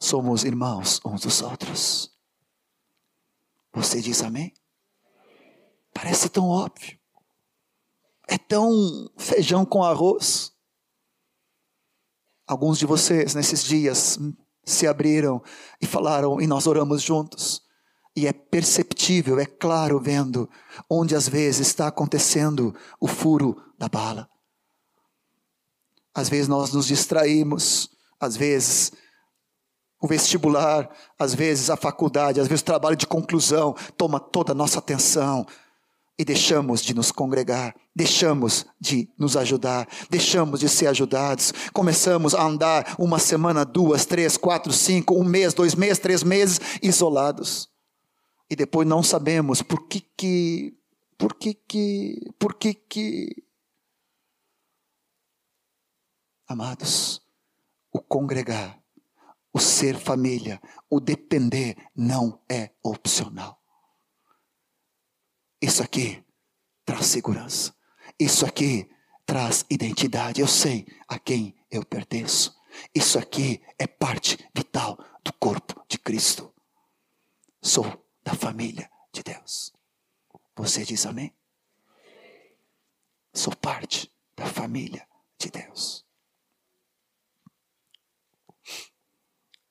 Somos irmãos uns dos outros. Você diz amém? Parece tão óbvio. É tão feijão com arroz. Alguns de vocês nesses dias se abriram e falaram, e nós oramos juntos. E é perceptível, é claro vendo onde às vezes está acontecendo o furo da bala. Às vezes nós nos distraímos, às vezes o vestibular, às vezes a faculdade, às vezes o trabalho de conclusão toma toda a nossa atenção e deixamos de nos congregar, deixamos de nos ajudar, deixamos de ser ajudados, começamos a andar uma semana, duas, três, quatro, cinco, um mês, dois meses, três meses, isolados. E depois não sabemos por que que, por que que, por que que. Amados, o congregar, o ser família, o depender não é opcional. Isso aqui traz segurança. Isso aqui traz identidade. Eu sei a quem eu pertenço. Isso aqui é parte vital do corpo de Cristo. Sou da família de Deus. Você diz amém? Sou parte da família de Deus.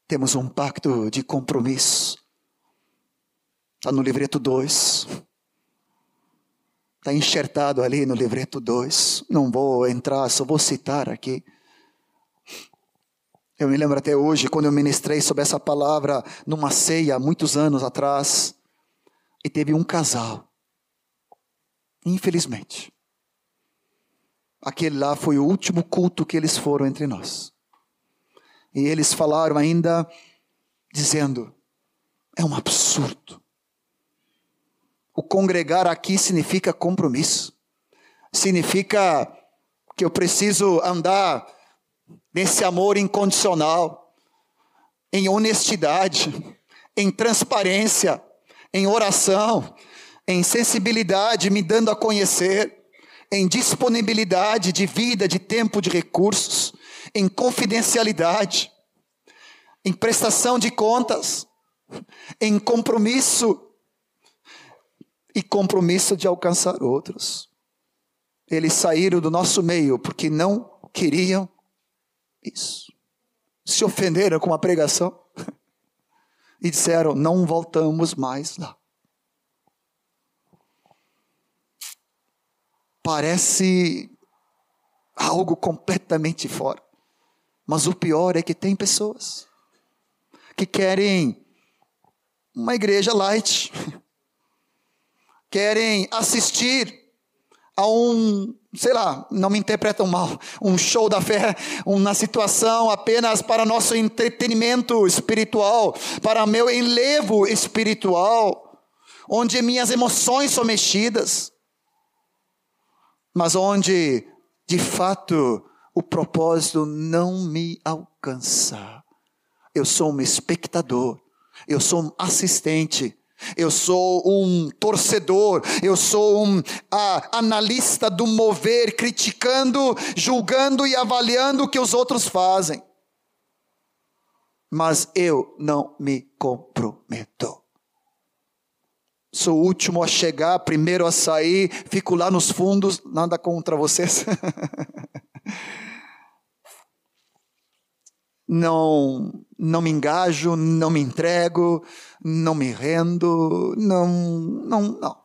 Temos um pacto de compromisso. Está no livreto 2. Está enxertado ali no livreto 2. Não vou entrar, só vou citar aqui. Eu me lembro até hoje, quando eu ministrei sobre essa palavra numa ceia, muitos anos atrás, e teve um casal. Infelizmente. Aquele lá foi o último culto que eles foram entre nós. E eles falaram ainda, dizendo: é um absurdo. O congregar aqui significa compromisso. Significa que eu preciso andar nesse amor incondicional, em honestidade, em transparência, em oração, em sensibilidade, me dando a conhecer, em disponibilidade de vida, de tempo, de recursos, em confidencialidade, em prestação de contas, em compromisso e compromisso de alcançar outros. Eles saíram do nosso meio porque não queriam isso. Se ofenderam com a pregação e disseram: não voltamos mais lá. Parece algo completamente fora. Mas o pior é que tem pessoas que querem uma igreja light, querem assistir a um, sei lá, não me interpretam mal, um show da fé, uma situação apenas para nosso entretenimento espiritual, para meu enlevo espiritual, onde minhas emoções são mexidas, mas onde, de fato, o propósito não me alcança. Eu sou um espectador, eu sou um assistente, eu sou um torcedor, eu sou um analista do mover, criticando, julgando e avaliando o que os outros fazem. Mas eu não me comprometo. Sou o último a chegar, primeiro a sair, fico lá nos fundos, nada contra vocês. não, não me engajo, não me entrego, não me rendo, não, não, não.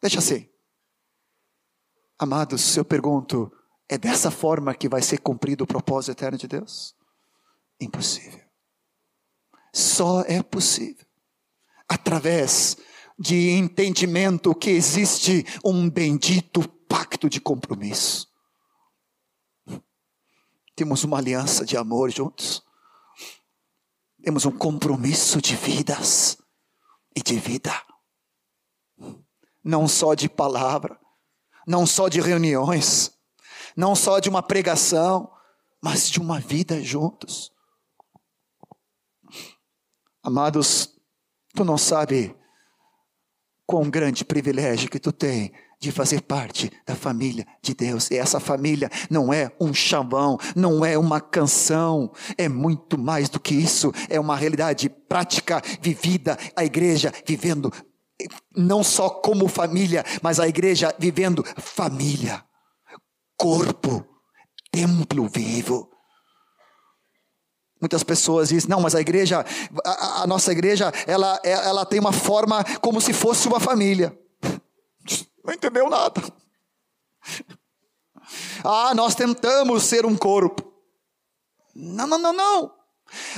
Deixa assim. Amados, se eu pergunto, é dessa forma que vai ser cumprido o propósito eterno de Deus? Impossível. Só é possível através de entendimento que existe um bendito pacto de compromisso. Temos uma aliança de amor juntos. Temos um compromisso de vidas e de vida. Não só de palavra, não só de reuniões, não só de uma pregação, mas de uma vida juntos. Amados, tu não sabe quão grande privilégio que tu tem de fazer parte da família de Deus. E essa família não é um chavão, não é uma canção, é muito mais do que isso, é uma realidade prática, vivida, a igreja vivendo não só como família, mas a igreja vivendo família, corpo, templo vivo. Muitas pessoas dizem, não, mas a igreja, a, a nossa igreja, ela, ela tem uma forma como se fosse uma família. Não entendeu nada. Ah, nós tentamos ser um corpo. Não, não, não, não.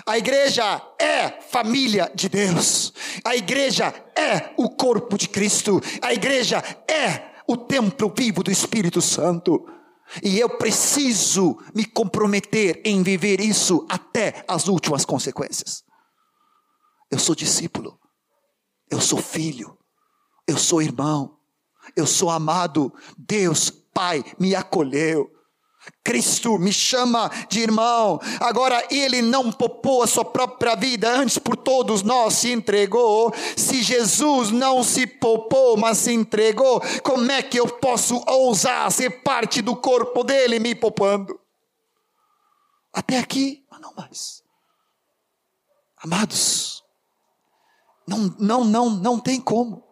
A igreja é família de Deus. A igreja é o corpo de Cristo. A igreja é o templo vivo do Espírito Santo. E eu preciso me comprometer em viver isso até as últimas consequências. Eu sou discípulo. Eu sou filho. Eu sou irmão eu sou amado, Deus Pai me acolheu. Cristo me chama de irmão. Agora ele não poupou a sua própria vida, antes por todos nós se entregou. Se Jesus não se poupou, mas se entregou, como é que eu posso ousar ser parte do corpo dele me poupando? Até aqui, mas não mais. Amados, não, não, não, não tem como.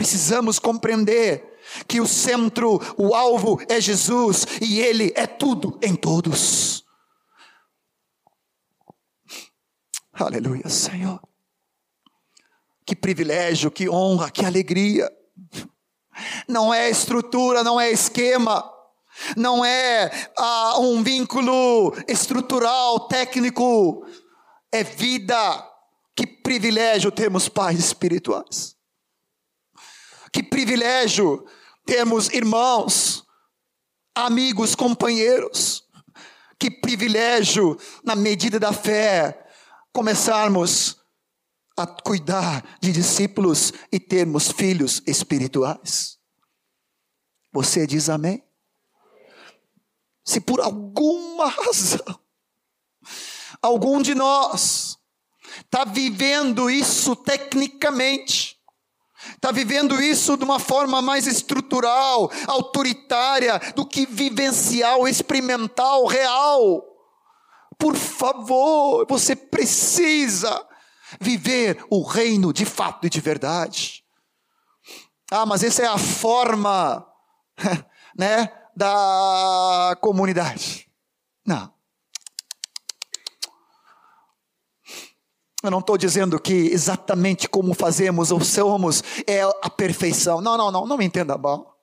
Precisamos compreender que o centro, o alvo é Jesus e Ele é tudo em todos. Aleluia, Senhor. Que privilégio, que honra, que alegria. Não é estrutura, não é esquema, não é ah, um vínculo estrutural, técnico, é vida. Que privilégio termos pais espirituais. Que privilégio termos irmãos, amigos, companheiros. Que privilégio, na medida da fé, começarmos a cuidar de discípulos e termos filhos espirituais. Você diz amém? Se por alguma razão, algum de nós está vivendo isso tecnicamente, Está vivendo isso de uma forma mais estrutural, autoritária, do que vivencial, experimental, real. Por favor, você precisa viver o reino de fato e de verdade. Ah, mas essa é a forma, né, da comunidade. Não. Eu não estou dizendo que exatamente como fazemos ou somos é a perfeição. Não, não, não, não me entenda mal.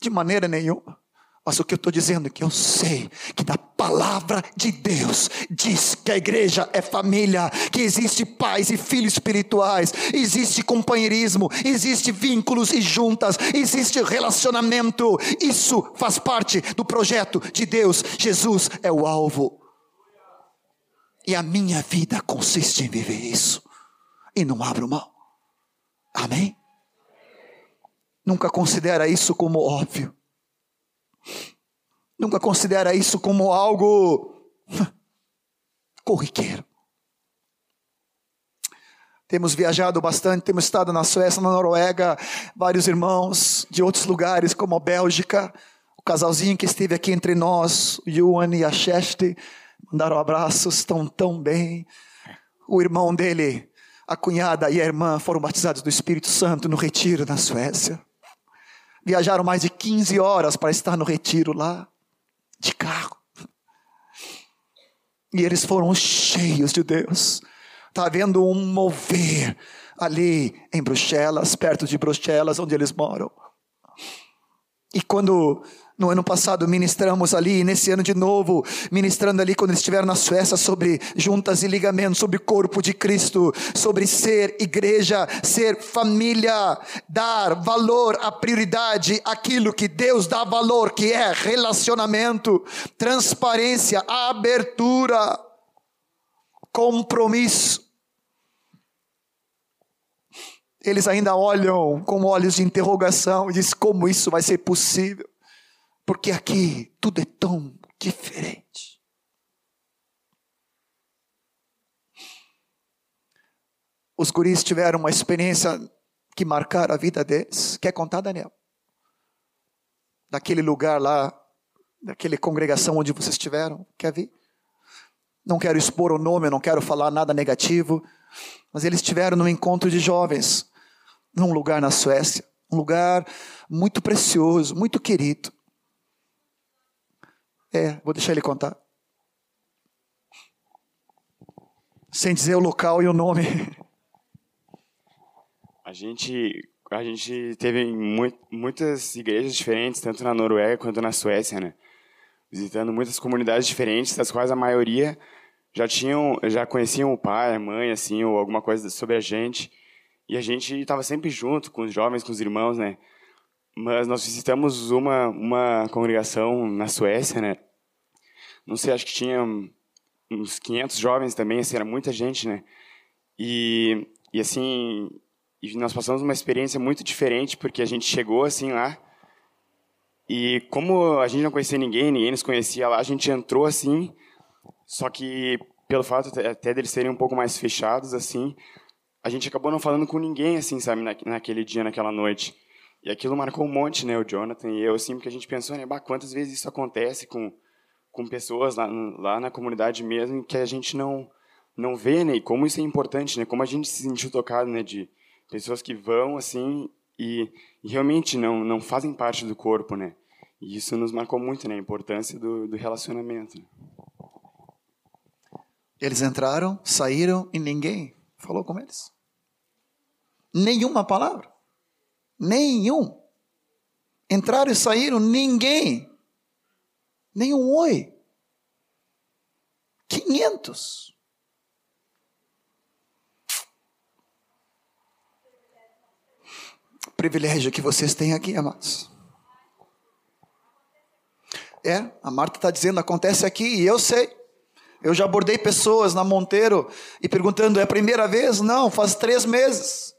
De maneira nenhuma. Mas o que eu estou dizendo é que eu sei que na palavra de Deus diz que a igreja é família, que existe pais e filhos espirituais, existe companheirismo, existe vínculos e juntas, existe relacionamento. Isso faz parte do projeto de Deus. Jesus é o alvo. E a minha vida consiste em viver isso. E não abro mão. Amém? Nunca considera isso como óbvio. Nunca considera isso como algo corriqueiro. Temos viajado bastante, temos estado na Suécia, na Noruega, vários irmãos de outros lugares, como a Bélgica. O casalzinho que esteve aqui entre nós, o Yuan e a Sheste, mandaram abraços, estão tão bem. O irmão dele, a cunhada e a irmã foram batizados do Espírito Santo no retiro na Suécia. Viajaram mais de 15 horas para estar no retiro lá, de carro. E eles foram cheios de Deus. Está havendo um mover ali em Bruxelas, perto de Bruxelas, onde eles moram. E quando no ano passado ministramos ali, nesse ano de novo, ministrando ali quando eles estiveram na Suécia sobre juntas e ligamentos, sobre o corpo de Cristo, sobre ser igreja, ser família, dar valor, a prioridade, aquilo que Deus dá valor, que é relacionamento, transparência, abertura, compromisso. Eles ainda olham com olhos de interrogação e dizem como isso vai ser possível. Porque aqui tudo é tão diferente. Os guris tiveram uma experiência que marcaram a vida deles. Quer contar, Daniel? Daquele lugar lá, daquela congregação onde vocês estiveram. Quer ver? Não quero expor o nome, não quero falar nada negativo. Mas eles estiveram num encontro de jovens, num lugar na Suécia. Um lugar muito precioso, muito querido. É, vou deixar ele contar. Sem dizer o local e o nome. A gente, a gente teve muitas igrejas diferentes, tanto na Noruega quanto na Suécia, né? Visitando muitas comunidades diferentes, das quais a maioria já tinham, já conheciam o pai, a mãe, assim, ou alguma coisa sobre a gente. E a gente estava sempre junto com os jovens, com os irmãos, né? Mas nós visitamos uma, uma congregação na Suécia, né? Não sei, acho que tinha uns 500 jovens também, assim, era muita gente, né? E, e assim, e nós passamos uma experiência muito diferente, porque a gente chegou assim lá, e como a gente não conhecia ninguém, ninguém nos conhecia lá, a gente entrou assim, só que pelo fato até deles serem um pouco mais fechados, assim, a gente acabou não falando com ninguém, assim, sabe, naquele dia, naquela noite. E aquilo marcou um monte, né, o Jonathan e eu, assim, porque a gente pensou, né, bah, quantas vezes isso acontece com, com pessoas lá, lá na comunidade mesmo que a gente não não vê, né, e como isso é importante, né, como a gente se sentiu tocado, né, de pessoas que vão, assim, e, e realmente não não fazem parte do corpo, né, e isso nos marcou muito, né, a importância do, do relacionamento. Eles entraram, saíram e ninguém falou com eles. Nenhuma palavra. Nenhum. Entraram e saíram, ninguém. Nenhum oi. 500. Privilégio que vocês têm aqui, amados. É, a Marta está dizendo, acontece aqui, e eu sei. Eu já abordei pessoas na Monteiro e perguntando: é a primeira vez? Não, faz três meses.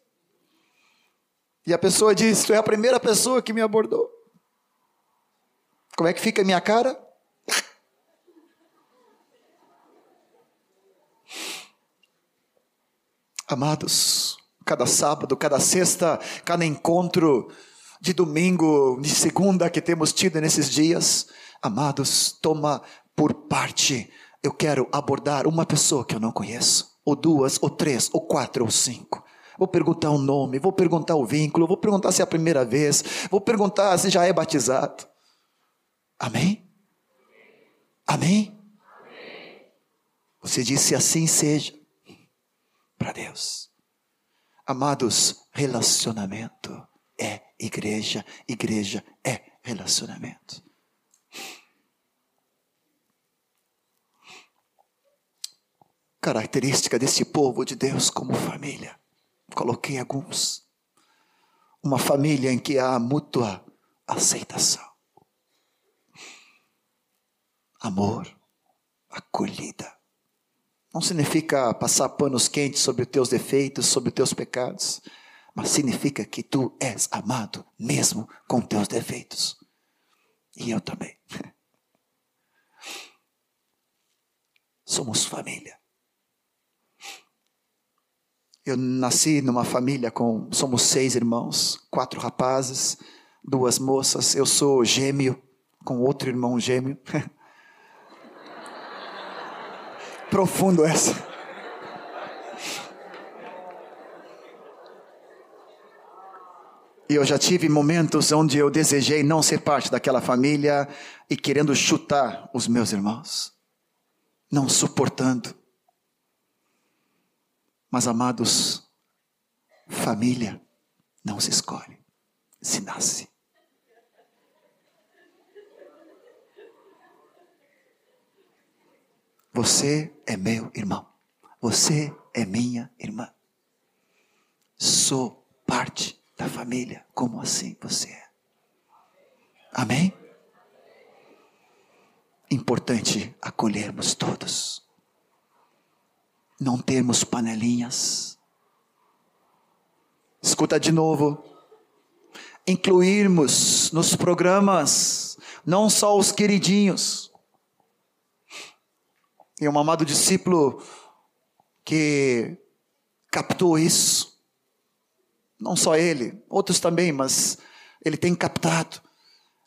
E a pessoa disse: Tu é a primeira pessoa que me abordou. Como é que fica a minha cara? Amados, cada sábado, cada sexta, cada encontro de domingo, de segunda que temos tido nesses dias, amados, toma por parte eu quero abordar uma pessoa que eu não conheço, ou duas, ou três, ou quatro, ou cinco. Vou perguntar o nome, vou perguntar o vínculo, vou perguntar se é a primeira vez, vou perguntar se já é batizado. Amém? Amém? Você disse assim seja para Deus. Amados, relacionamento é igreja, igreja é relacionamento. Característica desse povo de Deus como família. Coloquei alguns. Uma família em que há mútua aceitação. Amor, acolhida. Não significa passar panos quentes sobre os teus defeitos, sobre os teus pecados, mas significa que tu és amado mesmo com teus defeitos. E eu também. Somos família. Eu nasci numa família com. Somos seis irmãos, quatro rapazes, duas moças. Eu sou gêmeo, com outro irmão gêmeo. Profundo essa. E eu já tive momentos onde eu desejei não ser parte daquela família e querendo chutar os meus irmãos, não suportando. Mas, amados, família não se escolhe, se nasce. Você é meu irmão. Você é minha irmã. Sou parte da família. Como assim você é? Amém? Importante acolhermos todos. Não termos panelinhas. Escuta de novo. Incluirmos nos programas não só os queridinhos, e um amado discípulo que captou isso. Não só ele, outros também, mas ele tem captado.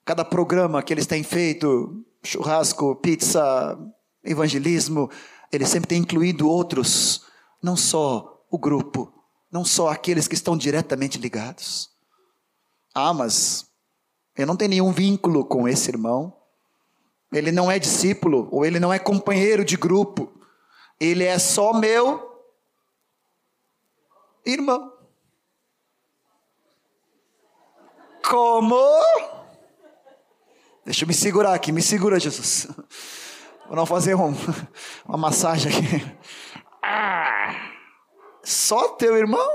Cada programa que eles têm feito, churrasco, pizza, evangelismo, ele sempre tem incluído outros, não só o grupo, não só aqueles que estão diretamente ligados. Ah, mas eu não tenho nenhum vínculo com esse irmão ele não é discípulo, ou ele não é companheiro de grupo, ele é só meu irmão. Como? Deixa eu me segurar aqui, me segura, Jesus. Vou não fazer um, uma massagem aqui. Ah, só teu irmão?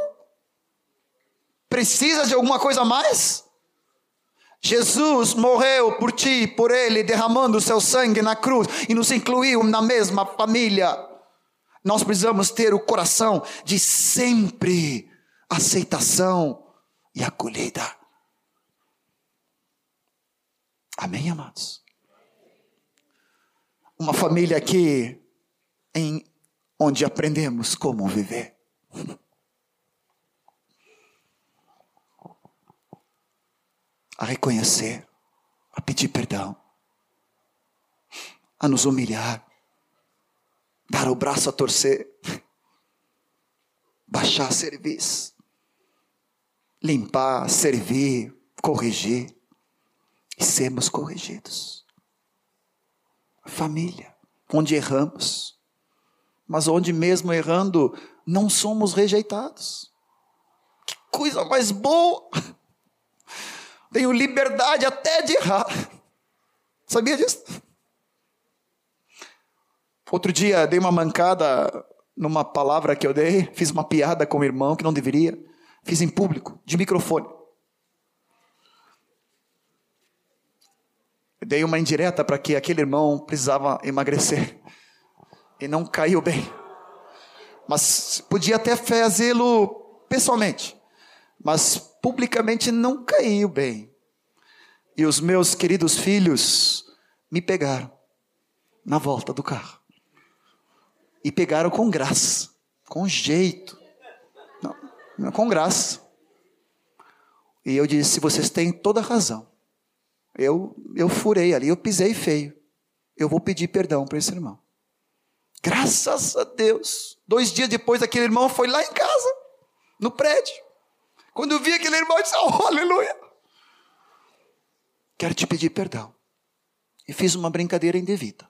Precisa de alguma coisa a mais? Jesus morreu por ti, por ele, derramando o seu sangue na cruz e nos incluiu na mesma família. Nós precisamos ter o coração de sempre aceitação e acolhida. Amém, amados? Uma família aqui em onde aprendemos como viver. a reconhecer, a pedir perdão, a nos humilhar, dar o braço a torcer, baixar serviço, limpar, servir, corrigir e sermos corrigidos. Família, onde erramos, mas onde mesmo errando não somos rejeitados. Que coisa mais boa! Tenho liberdade até de errar. Sabia disso? Outro dia dei uma mancada numa palavra que eu dei, fiz uma piada com o irmão que não deveria, fiz em público, de microfone. Dei uma indireta para que aquele irmão precisava emagrecer e não caiu bem. Mas podia até fazê-lo pessoalmente, mas publicamente não caiu bem. E os meus queridos filhos me pegaram na volta do carro. E pegaram com graça, com jeito. Não, com graça. E eu disse: vocês têm toda razão. Eu, eu furei ali, eu pisei feio. Eu vou pedir perdão para esse irmão. Graças a Deus. Dois dias depois, aquele irmão foi lá em casa, no prédio. Quando eu vi aquele irmão, eu disse: oh, Aleluia. Quero te pedir perdão. E fiz uma brincadeira indevida.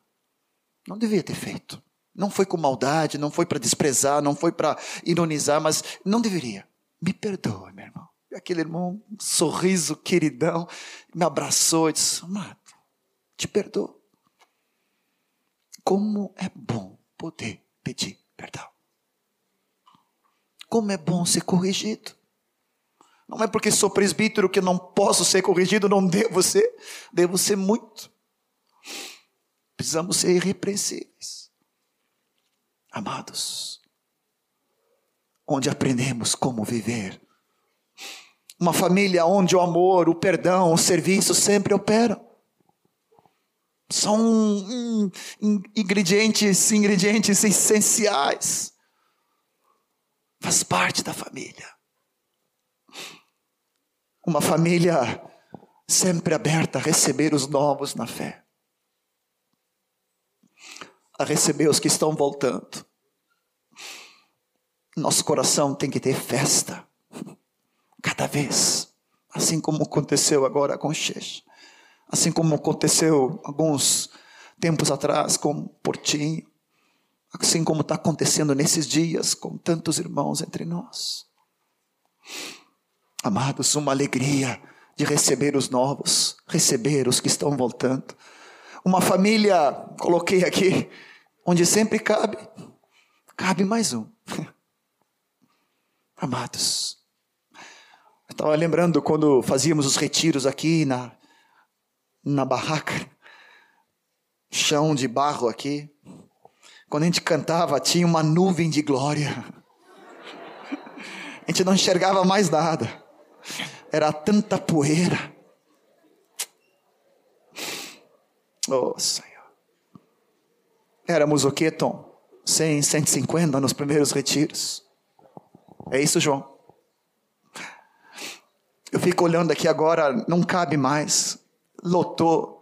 Não devia ter feito. Não foi com maldade, não foi para desprezar, não foi para ironizar, mas não deveria. Me perdoa, meu irmão. Aquele irmão, um sorriso queridão, me abraçou e disse: Amado, te perdoo. Como é bom poder pedir perdão. Como é bom ser corrigido. Não é porque sou presbítero que não posso ser corrigido, não devo ser, devo ser muito. Precisamos ser irrepreensíveis. Amados, onde aprendemos como viver. Uma família onde o amor, o perdão, o serviço sempre operam. São hum, ingredientes, ingredientes essenciais. Faz parte da família. Uma família sempre aberta a receber os novos na fé. A receber os que estão voltando. Nosso coração tem que ter festa. Cada vez. Assim como aconteceu agora com Xex. Assim como aconteceu alguns tempos atrás com Portinho. Assim como está acontecendo nesses dias com tantos irmãos entre nós. Amados, uma alegria de receber os novos, receber os que estão voltando. Uma família, coloquei aqui, onde sempre cabe, cabe mais um. Amados, estava lembrando quando fazíamos os retiros aqui na, na barraca, chão de barro aqui. Quando a gente cantava, tinha uma nuvem de glória. A gente não enxergava mais nada. Era tanta poeira. Oh, Senhor. Éramos o que, Tom? 100, 150 nos primeiros retiros. É isso, João? Eu fico olhando aqui agora, não cabe mais. Lotou.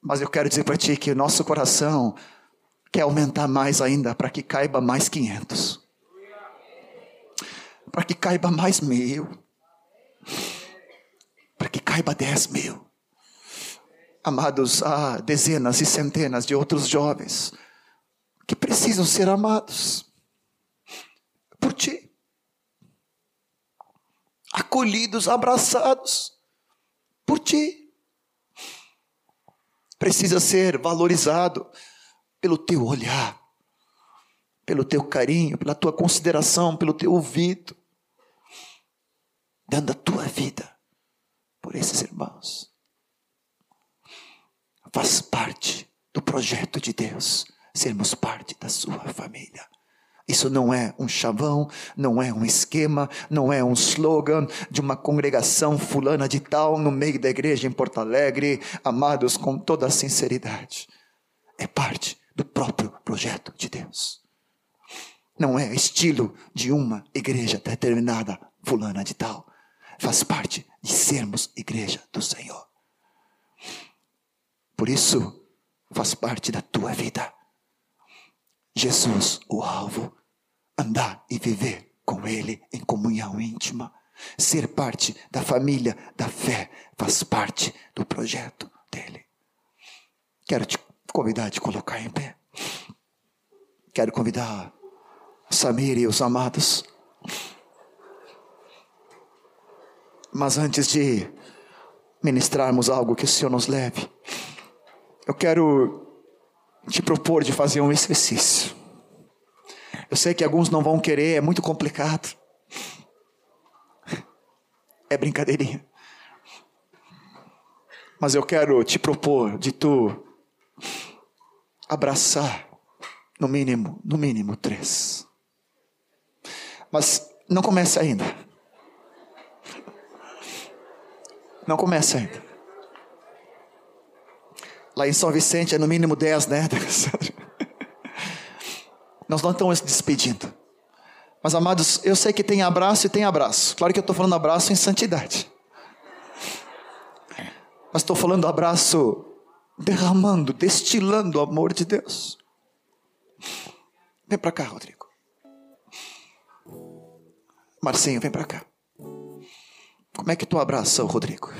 Mas eu quero dizer para ti que o nosso coração quer aumentar mais ainda para que caiba mais 500. Para que caiba mais mil. Para que caiba 10 mil. Amados, há dezenas e centenas de outros jovens que precisam ser amados por ti. Acolhidos, abraçados por ti precisa ser valorizado pelo teu olhar, pelo teu carinho, pela tua consideração, pelo teu ouvido, dando a tua vida por esses irmãos. Faz parte do projeto de Deus sermos parte da sua família. Isso não é um chavão, não é um esquema, não é um slogan de uma congregação fulana de tal no meio da igreja em Porto Alegre, amados com toda a sinceridade. É parte do próprio projeto de Deus. Não é estilo de uma igreja determinada fulana de tal. Faz parte de sermos igreja do Senhor. Por isso, faz parte da tua vida. Jesus, o alvo andar e viver com Ele em comunhão íntima. Ser parte da família da fé faz parte do projeto dele. Quero te convidar a te colocar em pé. Quero convidar Samir e os amados. Mas antes de ministrarmos algo que o Senhor nos leve, eu quero te propor de fazer um exercício. Eu sei que alguns não vão querer, é muito complicado. É brincadeirinha. Mas eu quero te propor de tu abraçar no mínimo, no mínimo três. Mas não comece ainda. Não comece ainda. Lá em São Vicente é no mínimo dez, né? Nós não estamos despedindo. Mas, amados, eu sei que tem abraço e tem abraço. Claro que eu estou falando abraço em santidade. Mas estou falando abraço derramando, destilando o amor de Deus. Vem para cá, Rodrigo. Marcinho, vem para cá. Como é que tu abraça o Rodrigo?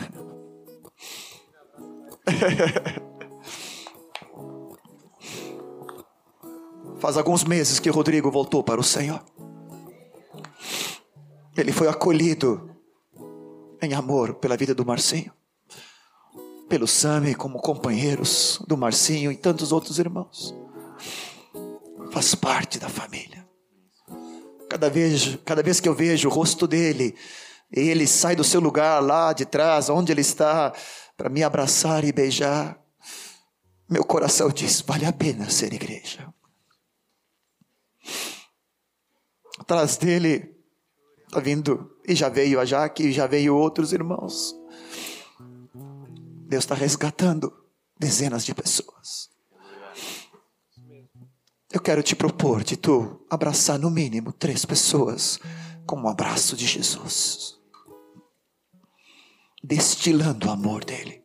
Faz alguns meses que Rodrigo voltou para o Senhor. Ele foi acolhido em amor pela vida do Marcinho, pelo Sami como companheiros do Marcinho e tantos outros irmãos. faz parte da família. Cada vez, cada vez que eu vejo o rosto dele, ele sai do seu lugar lá de trás, onde ele está, para me abraçar e beijar. Meu coração diz: vale a pena ser igreja. Atrás dele está vindo, e já veio a Jaque, e já veio outros irmãos. Deus está resgatando dezenas de pessoas. Eu quero te propor de tu abraçar no mínimo três pessoas com um abraço de Jesus, destilando o amor dele,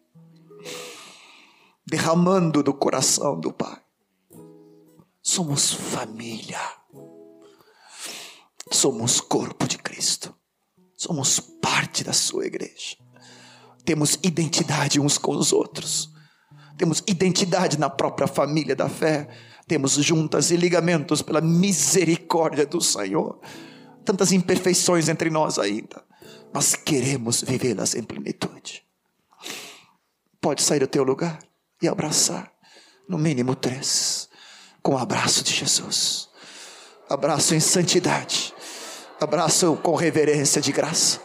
derramando do coração do Pai. Somos família, somos corpo de Cristo, somos parte da Sua igreja, temos identidade uns com os outros, temos identidade na própria família da fé. Temos juntas e ligamentos pela misericórdia do Senhor. Tantas imperfeições entre nós ainda, mas queremos vivê-las em plenitude. Pode sair do teu lugar e abraçar, no mínimo três, com o abraço de Jesus. Abraço em santidade, abraço com reverência de graça.